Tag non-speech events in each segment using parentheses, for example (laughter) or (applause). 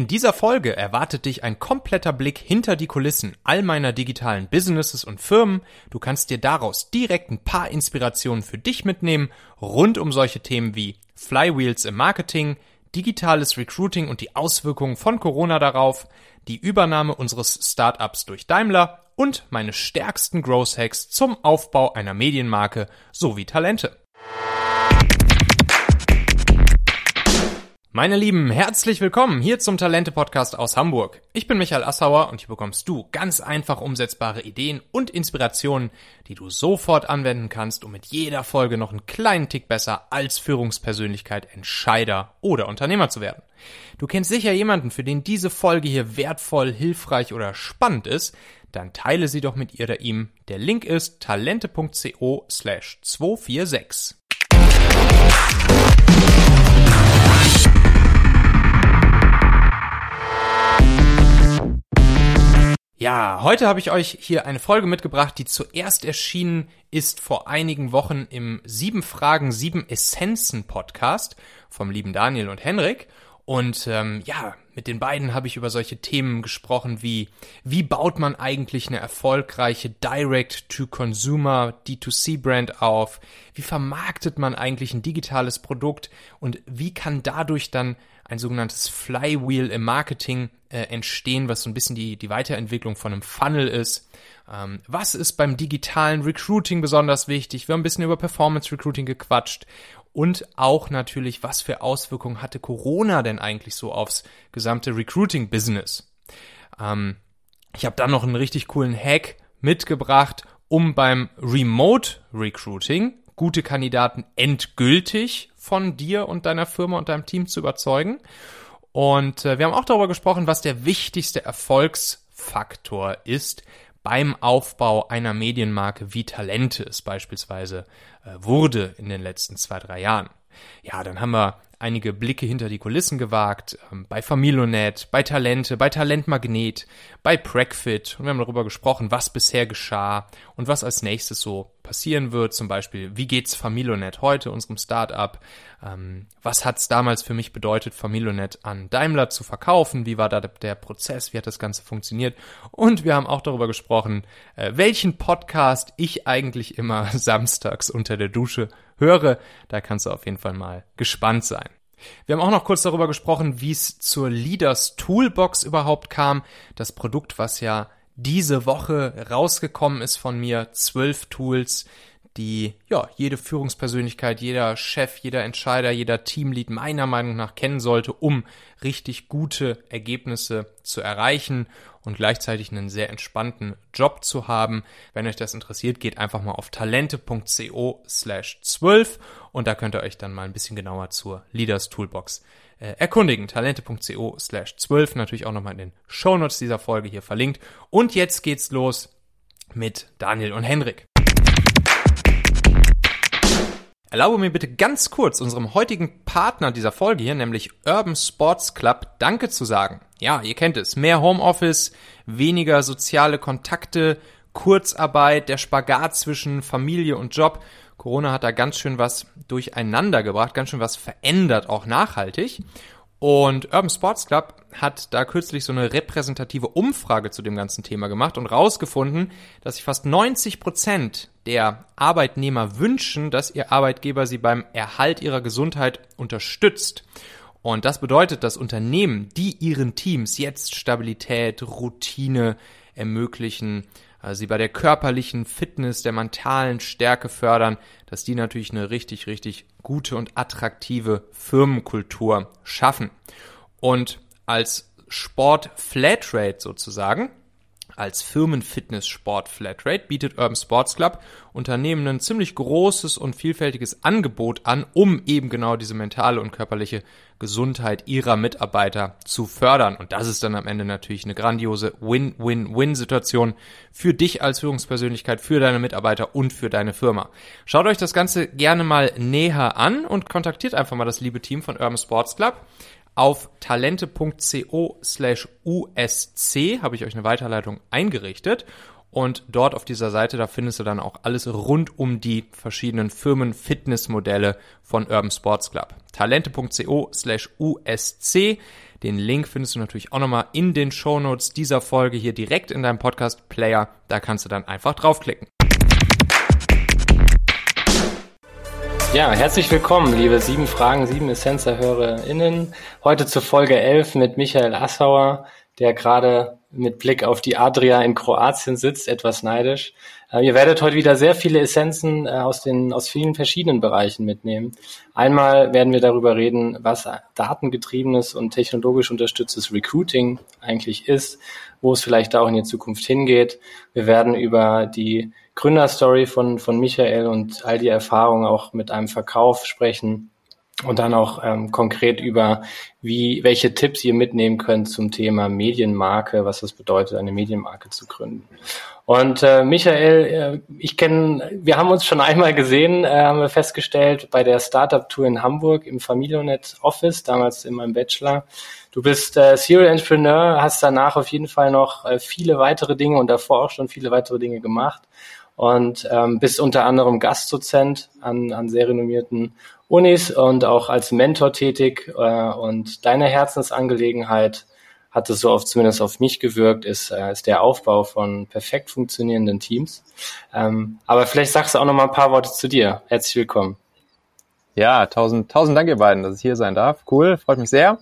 In dieser Folge erwartet dich ein kompletter Blick hinter die Kulissen all meiner digitalen Businesses und Firmen. Du kannst dir daraus direkt ein paar Inspirationen für dich mitnehmen, rund um solche Themen wie Flywheels im Marketing, digitales Recruiting und die Auswirkungen von Corona darauf, die Übernahme unseres Startups durch Daimler und meine stärksten Growth Hacks zum Aufbau einer Medienmarke sowie Talente. Meine Lieben, herzlich willkommen hier zum Talente Podcast aus Hamburg. Ich bin Michael Assauer und hier bekommst du ganz einfach umsetzbare Ideen und Inspirationen, die du sofort anwenden kannst, um mit jeder Folge noch einen kleinen Tick besser als Führungspersönlichkeit, Entscheider oder Unternehmer zu werden. Du kennst sicher jemanden, für den diese Folge hier wertvoll, hilfreich oder spannend ist, dann teile sie doch mit ihr oder ihm. Der Link ist talente.co slash 246. Ja, heute habe ich euch hier eine Folge mitgebracht, die zuerst erschienen ist vor einigen Wochen im Sieben Fragen, Sieben Essenzen Podcast vom lieben Daniel und Henrik. Und ähm, ja, mit den beiden habe ich über solche Themen gesprochen wie, wie baut man eigentlich eine erfolgreiche Direct-to-Consumer D2C-Brand auf? Wie vermarktet man eigentlich ein digitales Produkt? Und wie kann dadurch dann ein sogenanntes Flywheel im Marketing äh, entstehen, was so ein bisschen die, die Weiterentwicklung von einem Funnel ist. Ähm, was ist beim digitalen Recruiting besonders wichtig? Wir haben ein bisschen über Performance Recruiting gequatscht und auch natürlich, was für Auswirkungen hatte Corona denn eigentlich so aufs gesamte Recruiting-Business? Ähm, ich habe dann noch einen richtig coolen Hack mitgebracht, um beim Remote Recruiting gute Kandidaten endgültig von dir und deiner Firma und deinem Team zu überzeugen. Und äh, wir haben auch darüber gesprochen, was der wichtigste Erfolgsfaktor ist beim Aufbau einer Medienmarke, wie Talente es beispielsweise äh, wurde in den letzten zwei, drei Jahren. Ja, dann haben wir einige Blicke hinter die Kulissen gewagt, ähm, bei Familonet, bei Talente, bei Talentmagnet, bei Prackfit und wir haben darüber gesprochen, was bisher geschah und was als nächstes so passieren wird. Zum Beispiel, wie geht's Familonet heute, unserem Startup? Ähm, was hat's damals für mich bedeutet, Familonet an Daimler zu verkaufen? Wie war da der Prozess? Wie hat das Ganze funktioniert? Und wir haben auch darüber gesprochen, äh, welchen Podcast ich eigentlich immer (laughs) samstags unter der Dusche höre. Da kannst du auf jeden Fall mal gespannt sein. Wir haben auch noch kurz darüber gesprochen, wie es zur Leaders Toolbox überhaupt kam. Das Produkt, was ja diese Woche rausgekommen ist von mir. Zwölf Tools, die ja jede Führungspersönlichkeit, jeder Chef, jeder Entscheider, jeder Teamlead meiner Meinung nach kennen sollte, um richtig gute Ergebnisse zu erreichen und gleichzeitig einen sehr entspannten Job zu haben. Wenn euch das interessiert, geht einfach mal auf talente.co slash 12 und da könnt ihr euch dann mal ein bisschen genauer zur Leaders Toolbox äh, erkundigen. Talente.co slash 12 natürlich auch nochmal in den Shownotes dieser Folge hier verlinkt. Und jetzt geht's los mit Daniel und Henrik. Erlaube mir bitte ganz kurz unserem heutigen Partner dieser Folge hier, nämlich Urban Sports Club, Danke zu sagen. Ja, ihr kennt es. Mehr Homeoffice, weniger soziale Kontakte, Kurzarbeit, der Spagat zwischen Familie und Job. Corona hat da ganz schön was durcheinander gebracht, ganz schön was verändert, auch nachhaltig. Und Urban Sports Club hat da kürzlich so eine repräsentative Umfrage zu dem ganzen Thema gemacht und rausgefunden, dass sich fast 90 Prozent der Arbeitnehmer wünschen, dass ihr Arbeitgeber sie beim Erhalt ihrer Gesundheit unterstützt. Und das bedeutet, dass Unternehmen, die ihren Teams jetzt Stabilität, Routine ermöglichen, sie bei der körperlichen Fitness, der mentalen Stärke fördern, dass die natürlich eine richtig, richtig gute und attraktive Firmenkultur schaffen. Und als Sport Flatrate sozusagen als Firmenfitness-Sport-Flatrate bietet Urban Sports Club Unternehmen ein ziemlich großes und vielfältiges Angebot an, um eben genau diese mentale und körperliche Gesundheit ihrer Mitarbeiter zu fördern. Und das ist dann am Ende natürlich eine grandiose Win-Win-Win-Situation für dich als Führungspersönlichkeit, für deine Mitarbeiter und für deine Firma. Schaut euch das Ganze gerne mal näher an und kontaktiert einfach mal das liebe Team von Urban Sports Club. Auf talente.co slash usc habe ich euch eine Weiterleitung eingerichtet. Und dort auf dieser Seite, da findest du dann auch alles rund um die verschiedenen Firmen-Fitnessmodelle von Urban Sports Club. Talente.co slash USC. Den Link findest du natürlich auch nochmal in den Shownotes dieser Folge hier direkt in deinem Podcast-Player. Da kannst du dann einfach draufklicken. Ja, herzlich willkommen, liebe sieben Fragen, sieben Essenzer-HörerInnen. Heute zur Folge 11 mit Michael Assauer, der gerade mit Blick auf die Adria in Kroatien sitzt, etwas neidisch. Äh, ihr werdet heute wieder sehr viele Essenzen äh, aus den, aus vielen verschiedenen Bereichen mitnehmen. Einmal werden wir darüber reden, was datengetriebenes und technologisch unterstütztes Recruiting eigentlich ist, wo es vielleicht auch in die Zukunft hingeht. Wir werden über die Gründerstory von, von Michael und all die Erfahrungen auch mit einem Verkauf sprechen und dann auch ähm, konkret über wie welche Tipps ihr mitnehmen könnt zum Thema Medienmarke, was es bedeutet, eine Medienmarke zu gründen. Und äh, Michael, äh, ich kenne, wir haben uns schon einmal gesehen, äh, haben wir festgestellt bei der Startup Tour in Hamburg im Familionet Office, damals in meinem Bachelor. Du bist äh, Serial Entrepreneur, hast danach auf jeden Fall noch äh, viele weitere Dinge und davor auch schon viele weitere Dinge gemacht und ähm, bist unter anderem Gastdozent an, an sehr renommierten Unis und auch als Mentor tätig. Äh, und deine Herzensangelegenheit hat es so oft zumindest auf mich gewirkt, ist, äh, ist der Aufbau von perfekt funktionierenden Teams. Ähm, aber vielleicht sagst du auch noch mal ein paar Worte zu dir. Herzlich willkommen. Ja, tausend, tausend Dank ihr beiden, dass ich hier sein darf. Cool, freut mich sehr.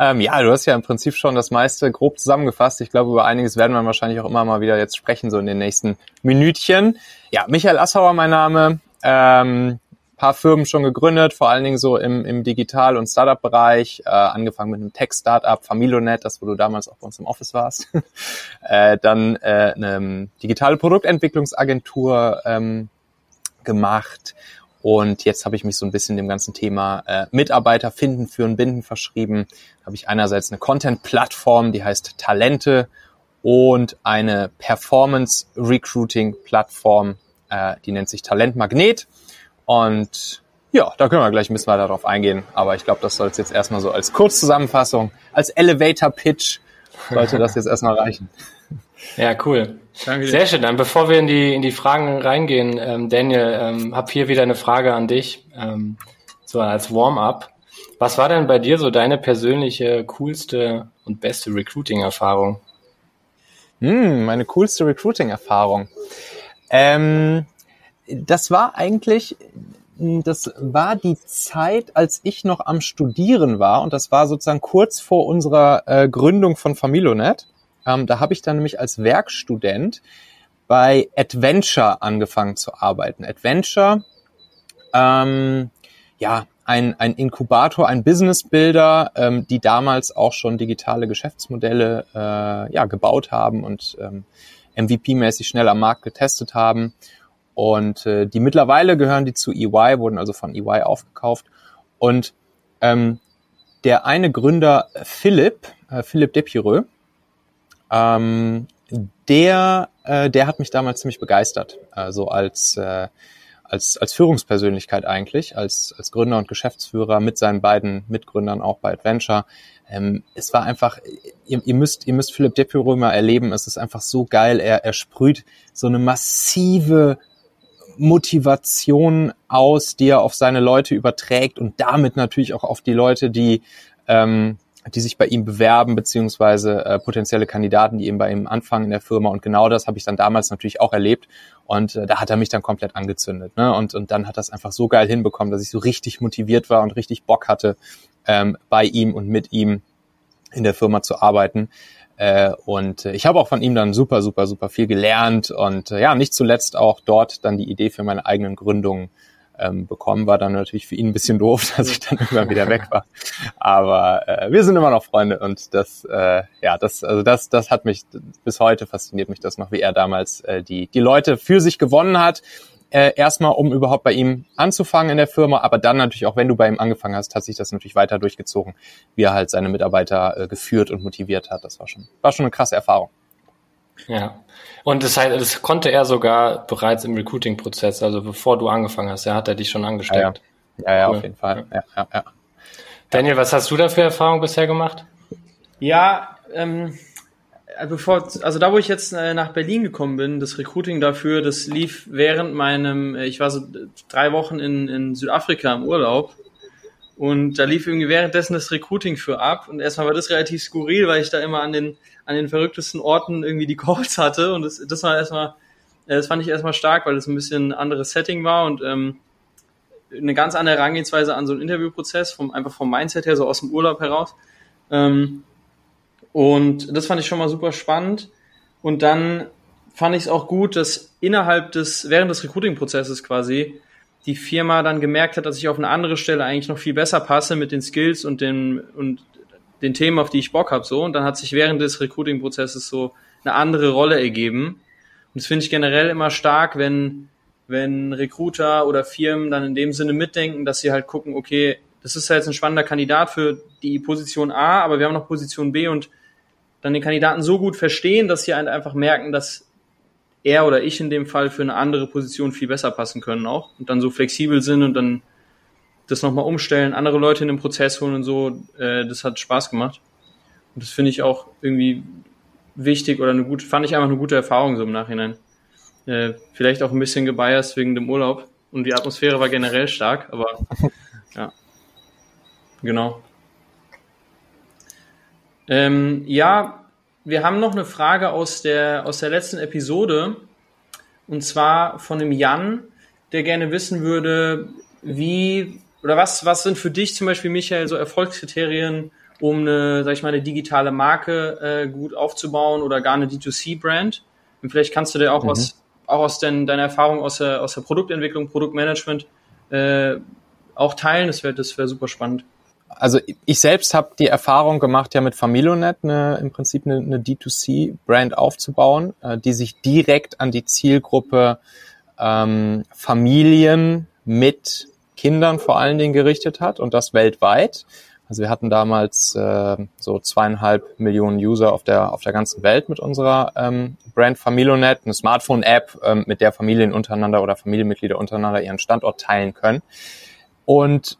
Ähm, ja, du hast ja im Prinzip schon das meiste grob zusammengefasst. Ich glaube, über einiges werden wir wahrscheinlich auch immer mal wieder jetzt sprechen, so in den nächsten Minütchen. Ja, Michael Assauer mein Name. Ähm, paar Firmen schon gegründet, vor allen Dingen so im, im Digital- und Startup-Bereich, äh, angefangen mit einem Tech-Startup, Familonet, das wo du damals auch bei uns im Office warst, (laughs) äh, dann äh, eine digitale Produktentwicklungsagentur ähm, gemacht und jetzt habe ich mich so ein bisschen dem ganzen Thema äh, Mitarbeiter finden, führen, binden verschrieben. Habe ich einerseits eine Content-Plattform, die heißt Talente und eine Performance-Recruiting-Plattform, äh, die nennt sich Talentmagnet. Und ja, da können wir gleich ein bisschen weiter drauf eingehen. Aber ich glaube, das soll es jetzt erstmal so als Kurzzusammenfassung, als Elevator-Pitch sollte das jetzt erstmal reichen. (laughs) Ja, cool. Danke dir. Sehr schön. Dann bevor wir in die, in die Fragen reingehen, ähm, Daniel, ähm, habe hier wieder eine Frage an dich, ähm, so als Warm-up. Was war denn bei dir so deine persönliche coolste und beste Recruiting-Erfahrung? Hm, meine coolste Recruiting-Erfahrung. Ähm, das war eigentlich, das war die Zeit, als ich noch am Studieren war und das war sozusagen kurz vor unserer äh, Gründung von Familonet. Ähm, da habe ich dann nämlich als Werkstudent bei Adventure angefangen zu arbeiten. Adventure, ähm, ja, ein, ein Inkubator, ein Business Builder, ähm, die damals auch schon digitale Geschäftsmodelle äh, ja, gebaut haben und ähm, MVP-mäßig schnell am Markt getestet haben. Und äh, die mittlerweile gehören die zu EY, wurden also von EY aufgekauft. Und ähm, der eine Gründer Philipp, äh, Philipp Depureux, ähm, der, äh, der hat mich damals ziemlich begeistert, also als äh, als, als Führungspersönlichkeit eigentlich, als, als Gründer und Geschäftsführer mit seinen beiden Mitgründern auch bei Adventure. Ähm, es war einfach, ihr, ihr müsst, ihr müsst Philipp Depureux mal erleben, es ist einfach so geil, er, er sprüht so eine massive Motivation aus, die er auf seine Leute überträgt und damit natürlich auch auf die Leute, die, ähm, die sich bei ihm bewerben, beziehungsweise äh, potenzielle Kandidaten, die eben bei ihm anfangen in der Firma. Und genau das habe ich dann damals natürlich auch erlebt. Und äh, da hat er mich dann komplett angezündet. Ne? Und, und dann hat das einfach so geil hinbekommen, dass ich so richtig motiviert war und richtig Bock hatte, ähm, bei ihm und mit ihm in der Firma zu arbeiten. Äh, und äh, ich habe auch von ihm dann super, super, super viel gelernt und äh, ja, nicht zuletzt auch dort dann die Idee für meine eigenen Gründungen ähm, bekommen. War dann natürlich für ihn ein bisschen doof, (laughs) dass ich dann irgendwann wieder weg war. Aber äh, wir sind immer noch Freunde und das, äh, ja, das, also das, das hat mich bis heute fasziniert mich das noch, wie er damals äh, die die Leute für sich gewonnen hat äh, erstmal, um überhaupt bei ihm anzufangen in der Firma, aber dann natürlich auch, wenn du bei ihm angefangen hast, hat sich das natürlich weiter durchgezogen, wie er halt seine Mitarbeiter äh, geführt und motiviert hat. Das war schon, war schon eine krasse Erfahrung. Ja. Und das, heißt, das konnte er sogar bereits im Recruiting-Prozess, also bevor du angefangen hast, ja, hat er dich schon angesteckt. Ja, ja, ja, cool. auf jeden Fall. Ja, ja, ja. Daniel, was hast du da für Erfahrungen bisher gemacht? Ja, ähm, äh, bevor, also da, wo ich jetzt äh, nach Berlin gekommen bin, das Recruiting dafür, das lief während meinem, äh, ich war so drei Wochen in, in Südafrika im Urlaub Und da lief irgendwie währenddessen das Recruiting für ab. Und erstmal war das relativ skurril, weil ich da immer an den, an den verrücktesten Orten irgendwie die (laughs) Calls hatte. Und das, das war erstmal, äh, das fand ich erstmal stark, weil das ein bisschen ein anderes Setting war und ähm, eine ganz andere Herangehensweise an so einen Interviewprozess, vom, einfach vom Mindset her, so aus dem Urlaub heraus. Ähm, und das fand ich schon mal super spannend. Und dann fand ich es auch gut, dass innerhalb des, während des Recruiting-Prozesses quasi, die Firma dann gemerkt hat, dass ich auf eine andere Stelle eigentlich noch viel besser passe mit den Skills und den, und den Themen, auf die ich Bock habe. So. Und dann hat sich während des Recruiting-Prozesses so eine andere Rolle ergeben. Und das finde ich generell immer stark, wenn, wenn Recruiter oder Firmen dann in dem Sinne mitdenken, dass sie halt gucken, okay, das ist ja jetzt ein spannender Kandidat für die Position A, aber wir haben noch Position B und dann den Kandidaten so gut verstehen, dass sie halt einfach merken, dass er oder ich in dem Fall für eine andere Position viel besser passen können auch und dann so flexibel sind und dann das nochmal umstellen, andere Leute in den Prozess holen und so, äh, das hat Spaß gemacht. Und das finde ich auch irgendwie wichtig oder eine gute, fand ich einfach eine gute Erfahrung so im Nachhinein. Äh, vielleicht auch ein bisschen gebiased wegen dem Urlaub und die Atmosphäre war generell stark, aber (laughs) ja, genau. Ähm, ja, wir haben noch eine Frage aus der, aus der letzten Episode. Und zwar von dem Jan, der gerne wissen würde, wie oder was, was sind für dich zum Beispiel, Michael, so Erfolgskriterien, um eine, sag ich mal, eine digitale Marke äh, gut aufzubauen oder gar eine D2C-Brand? Und vielleicht kannst du dir auch mhm. was, auch aus den, deiner Erfahrung aus der, aus der Produktentwicklung, Produktmanagement äh, auch teilen. Das wäre das wäre super spannend also ich selbst habe die Erfahrung gemacht, ja mit Familonet eine, im Prinzip eine, eine D2C-Brand aufzubauen, äh, die sich direkt an die Zielgruppe ähm, Familien mit Kindern vor allen Dingen gerichtet hat und das weltweit. Also wir hatten damals äh, so zweieinhalb Millionen User auf der auf der ganzen Welt mit unserer ähm, Brand Familonet, eine Smartphone-App, ähm, mit der Familien untereinander oder Familienmitglieder untereinander ihren Standort teilen können. Und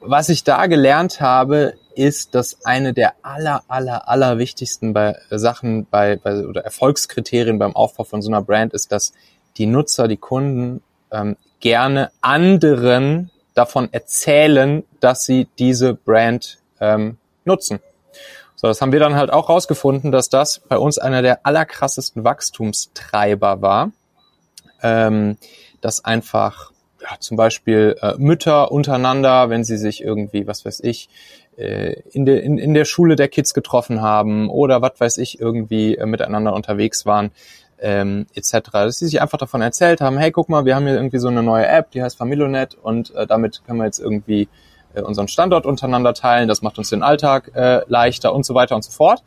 was ich da gelernt habe, ist, dass eine der aller, aller, aller wichtigsten bei, äh, Sachen bei, bei oder Erfolgskriterien beim Aufbau von so einer Brand ist, dass die Nutzer, die Kunden ähm, gerne anderen davon erzählen, dass sie diese Brand ähm, nutzen. So, das haben wir dann halt auch rausgefunden, dass das bei uns einer der allerkrassesten Wachstumstreiber war, ähm, dass einfach ja, zum Beispiel äh, Mütter untereinander, wenn sie sich irgendwie, was weiß ich, äh, in, der in, in der Schule der Kids getroffen haben oder was weiß ich, irgendwie äh, miteinander unterwegs waren, ähm, etc. Dass sie sich einfach davon erzählt haben, hey, guck mal, wir haben hier irgendwie so eine neue App, die heißt Familonet und äh, damit können wir jetzt irgendwie unseren Standort untereinander teilen, das macht uns den Alltag äh, leichter und so weiter und so fort.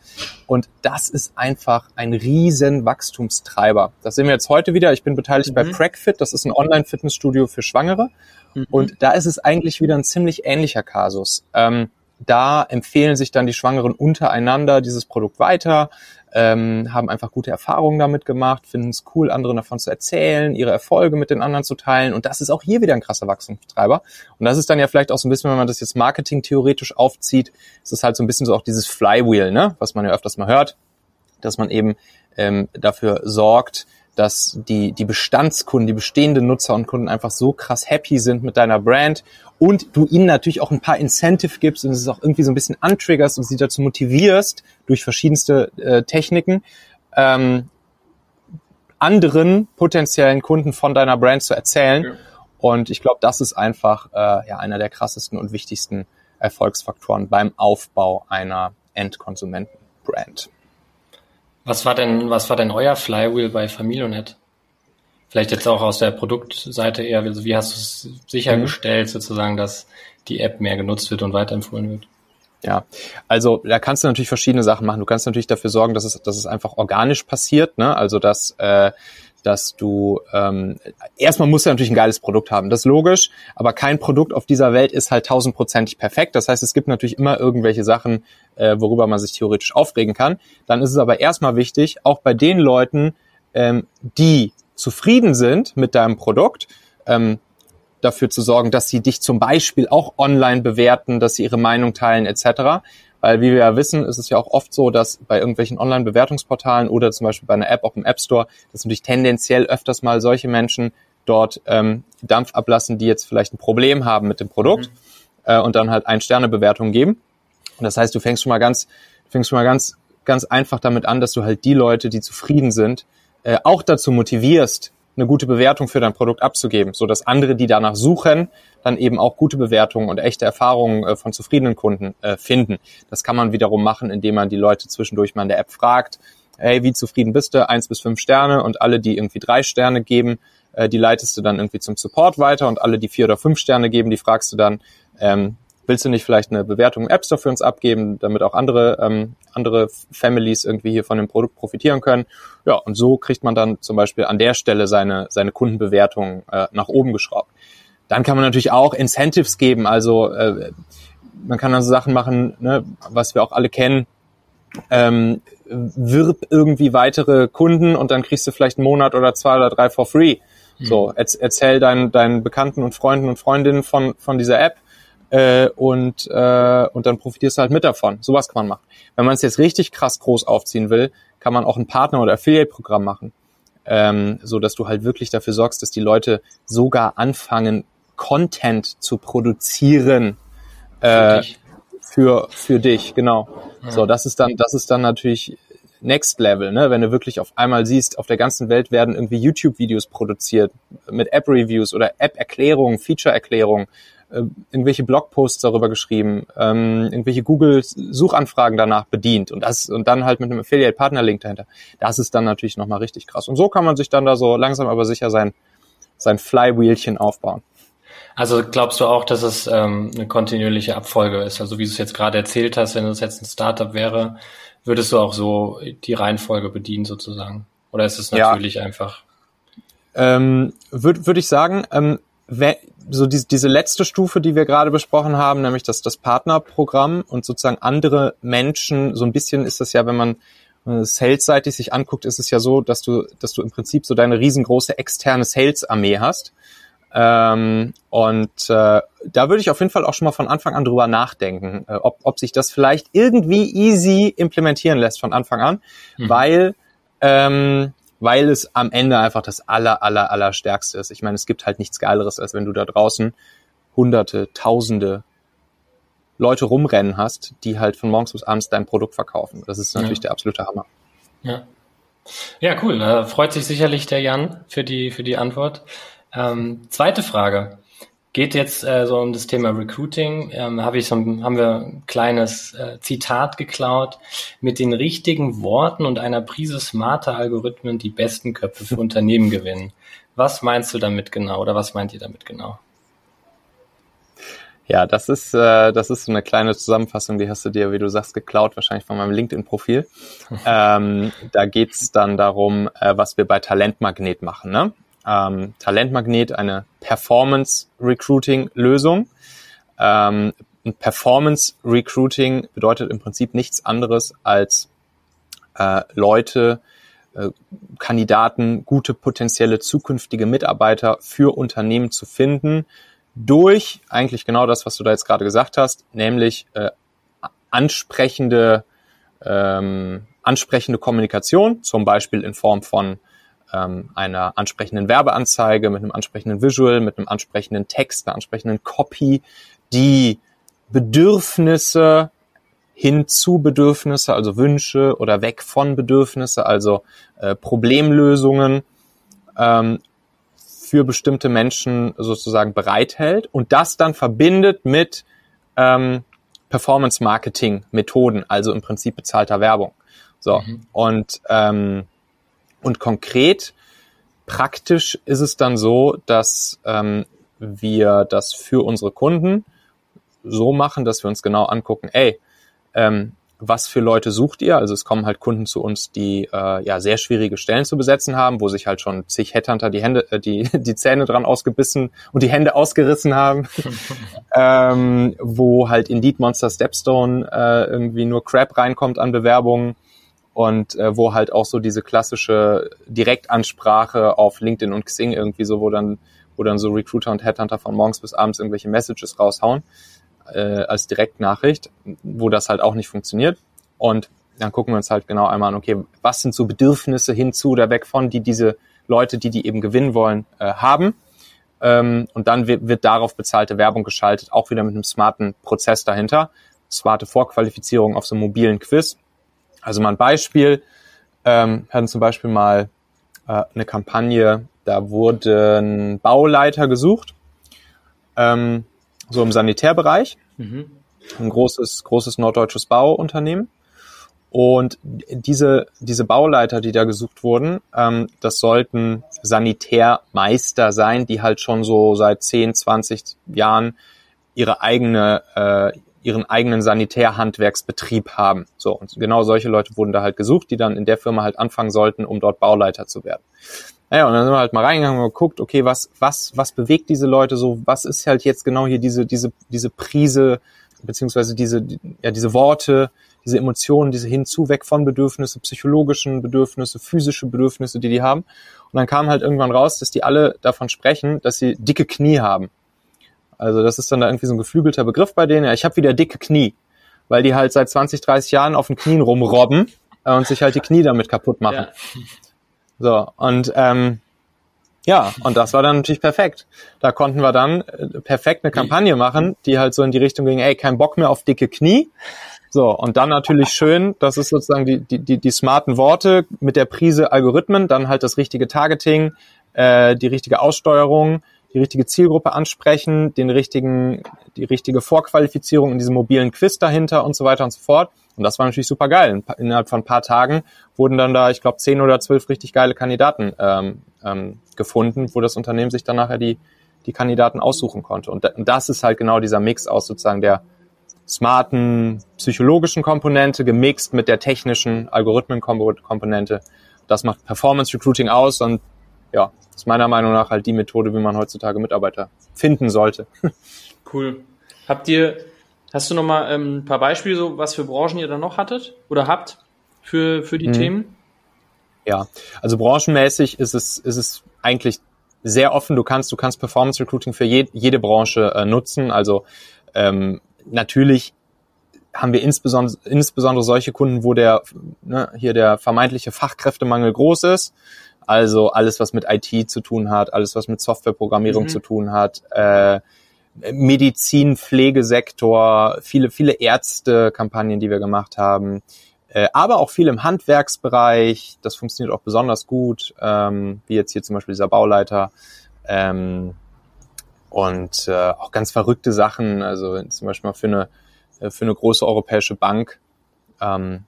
Und das ist einfach ein riesen Wachstumstreiber. Das sehen wir jetzt heute wieder. Ich bin beteiligt mhm. bei PragFit, das ist ein Online-Fitnessstudio für Schwangere. Mhm. Und da ist es eigentlich wieder ein ziemlich ähnlicher Kasus. Ähm, da empfehlen sich dann die Schwangeren untereinander dieses Produkt weiter ähm, haben einfach gute Erfahrungen damit gemacht, finden es cool, anderen davon zu erzählen, ihre Erfolge mit den anderen zu teilen. Und das ist auch hier wieder ein krasser Wachstumstreiber. Und das ist dann ja vielleicht auch so ein bisschen, wenn man das jetzt Marketing theoretisch aufzieht, ist es halt so ein bisschen so auch dieses Flywheel, ne, was man ja öfters mal hört, dass man eben ähm, dafür sorgt, dass die, die Bestandskunden, die bestehenden Nutzer und Kunden einfach so krass happy sind mit deiner Brand und du ihnen natürlich auch ein paar Incentive gibst und es auch irgendwie so ein bisschen antriggerst und sie dazu motivierst durch verschiedenste äh, Techniken, ähm, anderen potenziellen Kunden von deiner Brand zu erzählen. Ja. Und ich glaube, das ist einfach äh, ja einer der krassesten und wichtigsten Erfolgsfaktoren beim Aufbau einer Endkonsumenten-Brand. Was war denn, was war denn euer Flywheel bei Familionet? Vielleicht jetzt auch aus der Produktseite eher, also wie hast du es sichergestellt, mhm. sozusagen, dass die App mehr genutzt wird und weiterempfohlen wird? Ja, also da kannst du natürlich verschiedene Sachen machen. Du kannst natürlich dafür sorgen, dass es, dass es einfach organisch passiert, ne? Also dass äh, dass du ähm, erstmal musst du natürlich ein geiles Produkt haben, das ist logisch, aber kein Produkt auf dieser Welt ist halt tausendprozentig perfekt. Das heißt, es gibt natürlich immer irgendwelche Sachen, äh, worüber man sich theoretisch aufregen kann. Dann ist es aber erstmal wichtig, auch bei den Leuten, ähm, die zufrieden sind mit deinem Produkt, ähm, dafür zu sorgen, dass sie dich zum Beispiel auch online bewerten, dass sie ihre Meinung teilen etc. Weil wie wir ja wissen, ist es ja auch oft so, dass bei irgendwelchen Online-Bewertungsportalen oder zum Beispiel bei einer App auch im App Store, dass natürlich tendenziell öfters mal solche Menschen dort ähm, Dampf ablassen, die jetzt vielleicht ein Problem haben mit dem Produkt. Mhm. äh, und dann halt ein Sterne Bewertung geben. Das heißt, du fängst schon mal ganz, fängst schon mal ganz, ganz einfach damit an, dass du halt die Leute, die zufrieden sind, äh, auch dazu motivierst, eine gute Bewertung für dein Produkt abzugeben, so dass andere, die danach suchen, dann eben auch gute Bewertungen und echte Erfahrungen äh, von zufriedenen Kunden äh, finden. Das kann man wiederum machen, indem man die Leute zwischendurch mal in der App fragt, hey, wie zufrieden bist du? Eins bis fünf Sterne und alle, die irgendwie drei Sterne geben, äh, die leitest du dann irgendwie zum Support weiter und alle, die vier oder fünf Sterne geben, die fragst du dann, ähm, willst du nicht vielleicht eine Bewertung im App Store für uns abgeben, damit auch andere, ähm, andere Families irgendwie hier von dem Produkt profitieren können. Ja, und so kriegt man dann zum Beispiel an der Stelle seine, seine Kundenbewertung äh, nach oben geschraubt. Dann kann man natürlich auch Incentives geben, also äh, man kann dann so Sachen machen, ne, was wir auch alle kennen, ähm, wirb irgendwie weitere Kunden und dann kriegst du vielleicht einen Monat oder zwei oder drei for free. So, erzähl deinen, deinen Bekannten und Freunden und Freundinnen von, von dieser App äh, und, äh, und dann profitierst du halt mit davon. Sowas kann man machen. Wenn man es jetzt richtig krass groß aufziehen will, kann man auch ein Partner- oder Affiliate-Programm machen, ähm, so dass du halt wirklich dafür sorgst, dass die Leute sogar anfangen, Content zu produzieren äh, für, für dich, genau. Ja. So, das ist dann, das ist dann natürlich Next Level, ne? Wenn du wirklich auf einmal siehst, auf der ganzen Welt werden irgendwie YouTube-Videos produziert mit App-Reviews oder App-Erklärungen, Feature-Erklärungen, äh, irgendwelche Blogposts darüber geschrieben, ähm, irgendwelche Google-Suchanfragen danach bedient und das und dann halt mit einem Affiliate-Partner-Link dahinter. Das ist dann natürlich nochmal richtig krass. Und so kann man sich dann da so langsam aber sicher sein, sein Flywheelchen aufbauen. Also glaubst du auch, dass es ähm, eine kontinuierliche Abfolge ist? Also wie du es jetzt gerade erzählt hast, wenn es jetzt ein Startup wäre, würdest du auch so die Reihenfolge bedienen sozusagen? Oder ist es natürlich ja. einfach? Ähm, Würde würd ich sagen, ähm, so die, diese letzte Stufe, die wir gerade besprochen haben, nämlich das, das Partnerprogramm und sozusagen andere Menschen, so ein bisschen ist das ja, wenn man äh, salesseitig sich anguckt, ist es ja so, dass du, dass du im Prinzip so deine riesengroße externe Sales-Armee hast ähm, und äh, da würde ich auf jeden Fall auch schon mal von Anfang an drüber nachdenken, äh, ob, ob sich das vielleicht irgendwie easy implementieren lässt von Anfang an, mhm. weil ähm, weil es am Ende einfach das aller, aller, aller stärkste ist. Ich meine, es gibt halt nichts Geileres, als wenn du da draußen hunderte, tausende Leute rumrennen hast, die halt von morgens bis abends dein Produkt verkaufen. Das ist natürlich ja. der absolute Hammer. Ja. Ja, cool. Da freut sich sicherlich der Jan für die, für die Antwort. Ähm, zweite Frage. Geht jetzt äh, so um das Thema Recruiting. Ähm, hab ich so haben wir ein kleines äh, Zitat geklaut. Mit den richtigen Worten und einer Prise smarter Algorithmen die besten Köpfe für (laughs) Unternehmen gewinnen. Was meinst du damit genau oder was meint ihr damit genau? Ja, das ist, äh, das ist so eine kleine Zusammenfassung, die hast du dir, wie du sagst, geklaut, wahrscheinlich von meinem LinkedIn-Profil. (laughs) ähm, da geht's dann darum, äh, was wir bei Talentmagnet machen. Ne? Ähm, Talentmagnet eine Performance Recruiting Lösung. Ähm, Performance Recruiting bedeutet im Prinzip nichts anderes als äh, Leute, äh, Kandidaten, gute potenzielle zukünftige Mitarbeiter für Unternehmen zu finden durch eigentlich genau das, was du da jetzt gerade gesagt hast, nämlich äh, ansprechende ähm, ansprechende Kommunikation, zum Beispiel in Form von ähm, einer ansprechenden Werbeanzeige, mit einem ansprechenden Visual, mit einem ansprechenden Text, einer ansprechenden Copy, die Bedürfnisse hin zu Bedürfnisse, also Wünsche oder weg von Bedürfnisse, also äh, Problemlösungen ähm, für bestimmte Menschen sozusagen bereithält und das dann verbindet mit ähm, Performance-Marketing-Methoden, also im Prinzip bezahlter Werbung. So mhm. und ähm, und konkret, praktisch ist es dann so, dass ähm, wir das für unsere Kunden so machen, dass wir uns genau angucken, ey, ähm, was für Leute sucht ihr? Also es kommen halt Kunden zu uns, die äh, ja sehr schwierige Stellen zu besetzen haben, wo sich halt schon zig Headhunter die Hände, äh, die (laughs) die Zähne dran ausgebissen und die Hände ausgerissen haben, (laughs) ähm, wo halt Indeed Monster Stepstone äh, irgendwie nur Crap reinkommt an Bewerbungen und äh, wo halt auch so diese klassische Direktansprache auf LinkedIn und Xing irgendwie so, wo dann, wo dann so Recruiter und Headhunter von morgens bis abends irgendwelche Messages raushauen äh, als Direktnachricht, wo das halt auch nicht funktioniert. Und dann gucken wir uns halt genau einmal an, okay, was sind so Bedürfnisse hinzu oder weg von, die diese Leute, die die eben gewinnen wollen, äh, haben. ähm, und dann wird, wird darauf bezahlte Werbung geschaltet, auch wieder mit einem smarten Prozess dahinter. Smarte Vorqualifizierung auf so einem mobilen Quiz. Also mal ein Beispiel. Ähm, wir hatten zum Beispiel mal äh, eine Kampagne, da wurden Bauleiter gesucht, ähm, so im Sanitärbereich. Mhm. Ein großes, großes norddeutsches Bauunternehmen. Und diese, diese Bauleiter, die da gesucht wurden, ähm, das sollten Sanitärmeister sein, die halt schon so seit 10, 20 Jahren ihre eigene, äh, ihren eigenen Sanitärhandwerksbetrieb haben. So, und genau solche Leute wurden da halt gesucht, die dann in der Firma halt anfangen sollten, um dort Bauleiter zu werden. Naja, und dann sind wir halt mal reingegangen und geguckt, okay, was, was, was bewegt diese Leute so, was ist halt jetzt genau hier diese, diese, diese Prise, beziehungsweise diese, ja, diese Worte, diese Emotionen, diese hinzu, weg von Bedürfnisse, psychologischen Bedürfnisse, physische Bedürfnisse, die die haben. Und dann kam halt irgendwann raus, dass die alle davon sprechen, dass sie dicke Knie haben. Also das ist dann da irgendwie so ein geflügelter Begriff bei denen. Ja, ich habe wieder dicke Knie, weil die halt seit 20, 30 Jahren auf den Knien rumrobben äh, und sich halt die Knie damit kaputt machen. Ja. So, und ähm, ja, und das war dann natürlich perfekt. Da konnten wir dann äh, perfekt eine Kampagne machen, die halt so in die Richtung ging, ey, kein Bock mehr auf dicke Knie. So, und dann natürlich schön, das ist sozusagen die, die, die, die smarten Worte mit der Prise Algorithmen, dann halt das richtige Targeting, äh, die richtige Aussteuerung, die richtige Zielgruppe ansprechen, den richtigen, die richtige Vorqualifizierung in diesem mobilen Quiz dahinter und so weiter und so fort. Und das war natürlich super geil. Innerhalb von ein paar Tagen wurden dann da, ich glaube, zehn oder zwölf richtig geile Kandidaten ähm, ähm, gefunden, wo das Unternehmen sich dann nachher die, die Kandidaten aussuchen konnte. Und das ist halt genau dieser Mix aus sozusagen der smarten psychologischen Komponente gemixt mit der technischen Algorithmenkomponente. Das macht Performance Recruiting aus und ja, ist meiner Meinung nach halt die Methode, wie man heutzutage Mitarbeiter finden sollte. (laughs) Cool. Habt ihr Hast du noch mal ähm, ein paar Beispiele, so was für Branchen ihr da noch hattet oder habt für, für die mhm. Themen? Ja, also branchenmäßig ist es, ist es eigentlich sehr offen. Du kannst, du kannst Performance Recruiting für je, jede Branche äh, nutzen. Also ähm, natürlich haben wir insbesondere, insbesondere solche Kunden, wo der ne, hier der vermeintliche Fachkräftemangel groß ist. Also alles, was mit IT zu tun hat, alles, was mit Softwareprogrammierung mhm. zu tun hat, äh, Medizin, Pflegesektor, viele, viele Ärzte-Kampagnen, die wir gemacht haben, äh, aber auch viel im Handwerksbereich. Das funktioniert auch besonders gut, ähm, wie jetzt hier zum Beispiel dieser Bauleiter. Ähm, und äh, auch ganz verrückte Sachen, also zum Beispiel mal für eine, äh, für eine große europäische Bank. Ähm,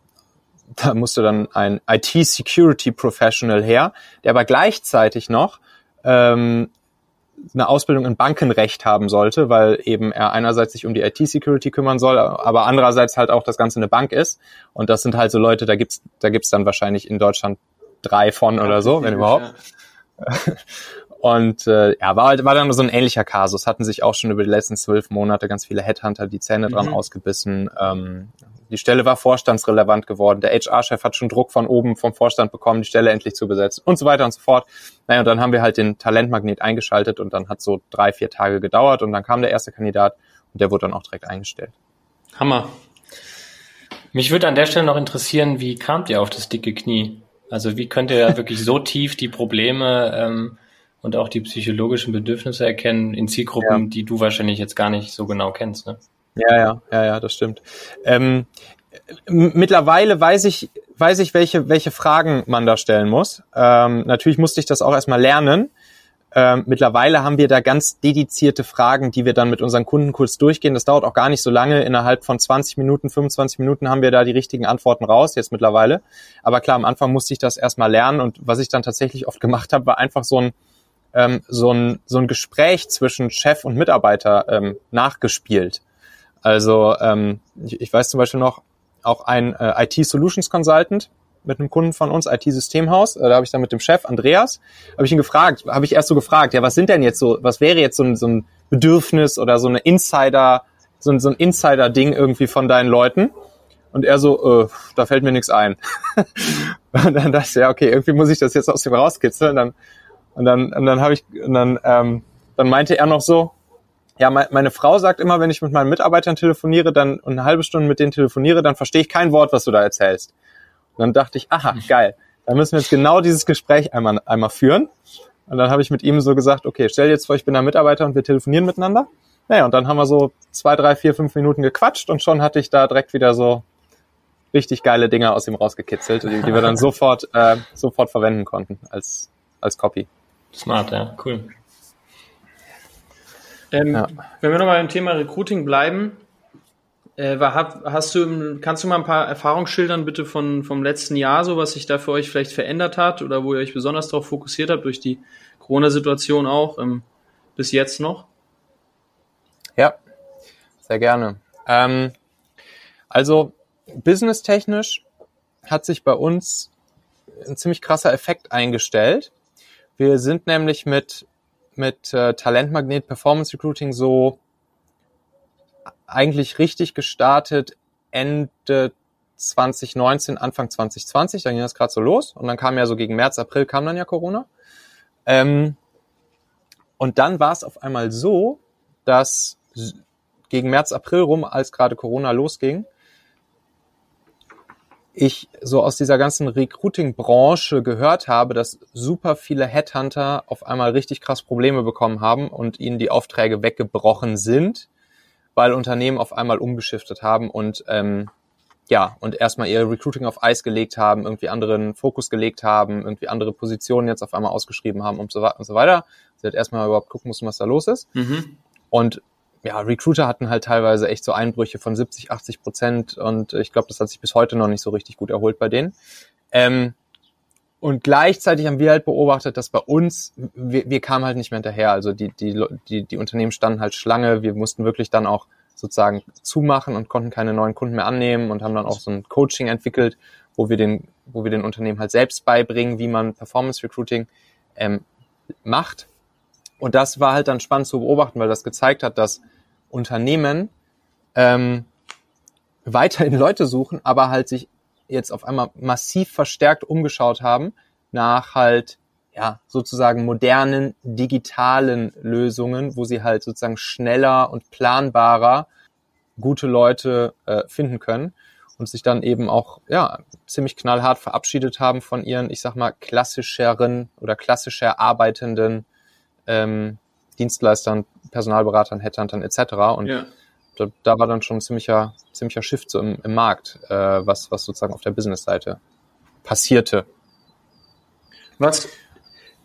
da musste dann ein IT-Security-Professional her, der aber gleichzeitig noch ähm, eine Ausbildung in Bankenrecht haben sollte, weil eben er einerseits sich um die IT-Security kümmern soll, aber andererseits halt auch das Ganze eine Bank ist. Und das sind halt so Leute, da gibt's, da gibt's dann wahrscheinlich in Deutschland drei von oder so, wenn überhaupt. (laughs) Und äh, ja, war, halt, war dann so ein ähnlicher Kasus. Hatten sich auch schon über die letzten zwölf Monate ganz viele Headhunter die Zähne dran mhm. ausgebissen. Ähm, die Stelle war vorstandsrelevant geworden. Der HR-Chef hat schon Druck von oben vom Vorstand bekommen, die Stelle endlich zu besetzen und so weiter und so fort. Naja, und dann haben wir halt den Talentmagnet eingeschaltet und dann hat so drei, vier Tage gedauert und dann kam der erste Kandidat und der wurde dann auch direkt eingestellt. Hammer. Mich würde an der Stelle noch interessieren, wie kamt ihr auf das dicke Knie? Also wie könnt ihr wirklich so tief die Probleme ähm, und auch die psychologischen Bedürfnisse erkennen in Zielgruppen, ja. die du wahrscheinlich jetzt gar nicht so genau kennst, ne? Ja, ja, ja, ja, das stimmt. Ähm, mittlerweile weiß ich, weiß ich, welche, welche Fragen man da stellen muss. Ähm, natürlich musste ich das auch erstmal lernen. Ähm, mittlerweile haben wir da ganz dedizierte Fragen, die wir dann mit unseren Kunden kurz durchgehen. Das dauert auch gar nicht so lange. Innerhalb von 20 Minuten, 25 Minuten haben wir da die richtigen Antworten raus, jetzt mittlerweile. Aber klar, am Anfang musste ich das erstmal lernen und was ich dann tatsächlich oft gemacht habe, war einfach so ein, ähm, so ein, so ein Gespräch zwischen Chef und Mitarbeiter ähm, nachgespielt. Also ähm, ich, ich weiß zum Beispiel noch, auch ein äh, IT-Solutions Consultant mit einem Kunden von uns, IT-Systemhaus, äh, da habe ich dann mit dem Chef Andreas, habe ich ihn gefragt, habe ich erst so gefragt, ja, was sind denn jetzt so, was wäre jetzt so ein, so ein Bedürfnis oder so eine Insider, so ein, so ein Insider-Ding irgendwie von deinen Leuten? Und er so, äh, da fällt mir nichts ein. (laughs) und dann dachte ich, ja, okay, irgendwie muss ich das jetzt aus dem rauskitzeln. Dann, und dann, und dann habe ich, und dann, ähm, dann meinte er noch so, ja, meine Frau sagt immer, wenn ich mit meinen Mitarbeitern telefoniere, dann und eine halbe Stunde mit denen telefoniere, dann verstehe ich kein Wort, was du da erzählst. Und dann dachte ich, aha, geil. Dann müssen wir jetzt genau dieses Gespräch einmal, einmal führen. Und dann habe ich mit ihm so gesagt, okay, stell dir jetzt vor, ich bin da Mitarbeiter und wir telefonieren miteinander. Naja, und dann haben wir so zwei, drei, vier, fünf Minuten gequatscht und schon hatte ich da direkt wieder so richtig geile Dinge aus ihm rausgekitzelt, die, die wir dann sofort, äh, sofort verwenden konnten als, als Copy. Smart, ja, cool. Ähm, ja. Wenn wir nochmal im Thema Recruiting bleiben, äh, hast du, kannst du mal ein paar Erfahrungen schildern, bitte von, vom letzten Jahr, so was sich da für euch vielleicht verändert hat oder wo ihr euch besonders darauf fokussiert habt, durch die Corona-Situation auch, ähm, bis jetzt noch? Ja, sehr gerne. Ähm, also, businesstechnisch hat sich bei uns ein ziemlich krasser Effekt eingestellt. Wir sind nämlich mit, mit äh, Talentmagnet Performance Recruiting so eigentlich richtig gestartet Ende 2019, Anfang 2020, da ging das gerade so los und dann kam ja so gegen März, April kam dann ja Corona. Ähm, und dann war es auf einmal so, dass gegen März, April rum, als gerade Corona losging, ich so aus dieser ganzen Recruiting-Branche gehört habe, dass super viele Headhunter auf einmal richtig krass Probleme bekommen haben und ihnen die Aufträge weggebrochen sind, weil Unternehmen auf einmal umgeschiftet haben und ähm, ja, und erstmal ihr Recruiting auf Eis gelegt haben, irgendwie anderen Fokus gelegt haben, irgendwie andere Positionen jetzt auf einmal ausgeschrieben haben und so, und so weiter. Sie hat erstmal überhaupt gucken mussten, was da los ist. Mhm. Und ja, Recruiter hatten halt teilweise echt so Einbrüche von 70, 80 Prozent und ich glaube, das hat sich bis heute noch nicht so richtig gut erholt bei denen. Ähm, und gleichzeitig haben wir halt beobachtet, dass bei uns, wir, wir kamen halt nicht mehr hinterher. Also die, die, die, die Unternehmen standen halt Schlange. Wir mussten wirklich dann auch sozusagen zumachen und konnten keine neuen Kunden mehr annehmen und haben dann auch so ein Coaching entwickelt, wo wir den, wo wir den Unternehmen halt selbst beibringen, wie man Performance Recruiting ähm, macht. Und das war halt dann spannend zu beobachten, weil das gezeigt hat, dass Unternehmen ähm, weiterhin (laughs) Leute suchen, aber halt sich jetzt auf einmal massiv verstärkt umgeschaut haben nach halt ja sozusagen modernen digitalen Lösungen, wo sie halt sozusagen schneller und planbarer gute Leute äh, finden können und sich dann eben auch ja ziemlich knallhart verabschiedet haben von ihren, ich sag mal klassischeren oder klassischer arbeitenden ähm, Dienstleistern, Personalberatern, Headhuntern etc. Und ja. da, da, war dann schon ein ziemlicher, ziemlicher Shift so im, im Markt, äh, was, was sozusagen auf der Business-Seite passierte. Was,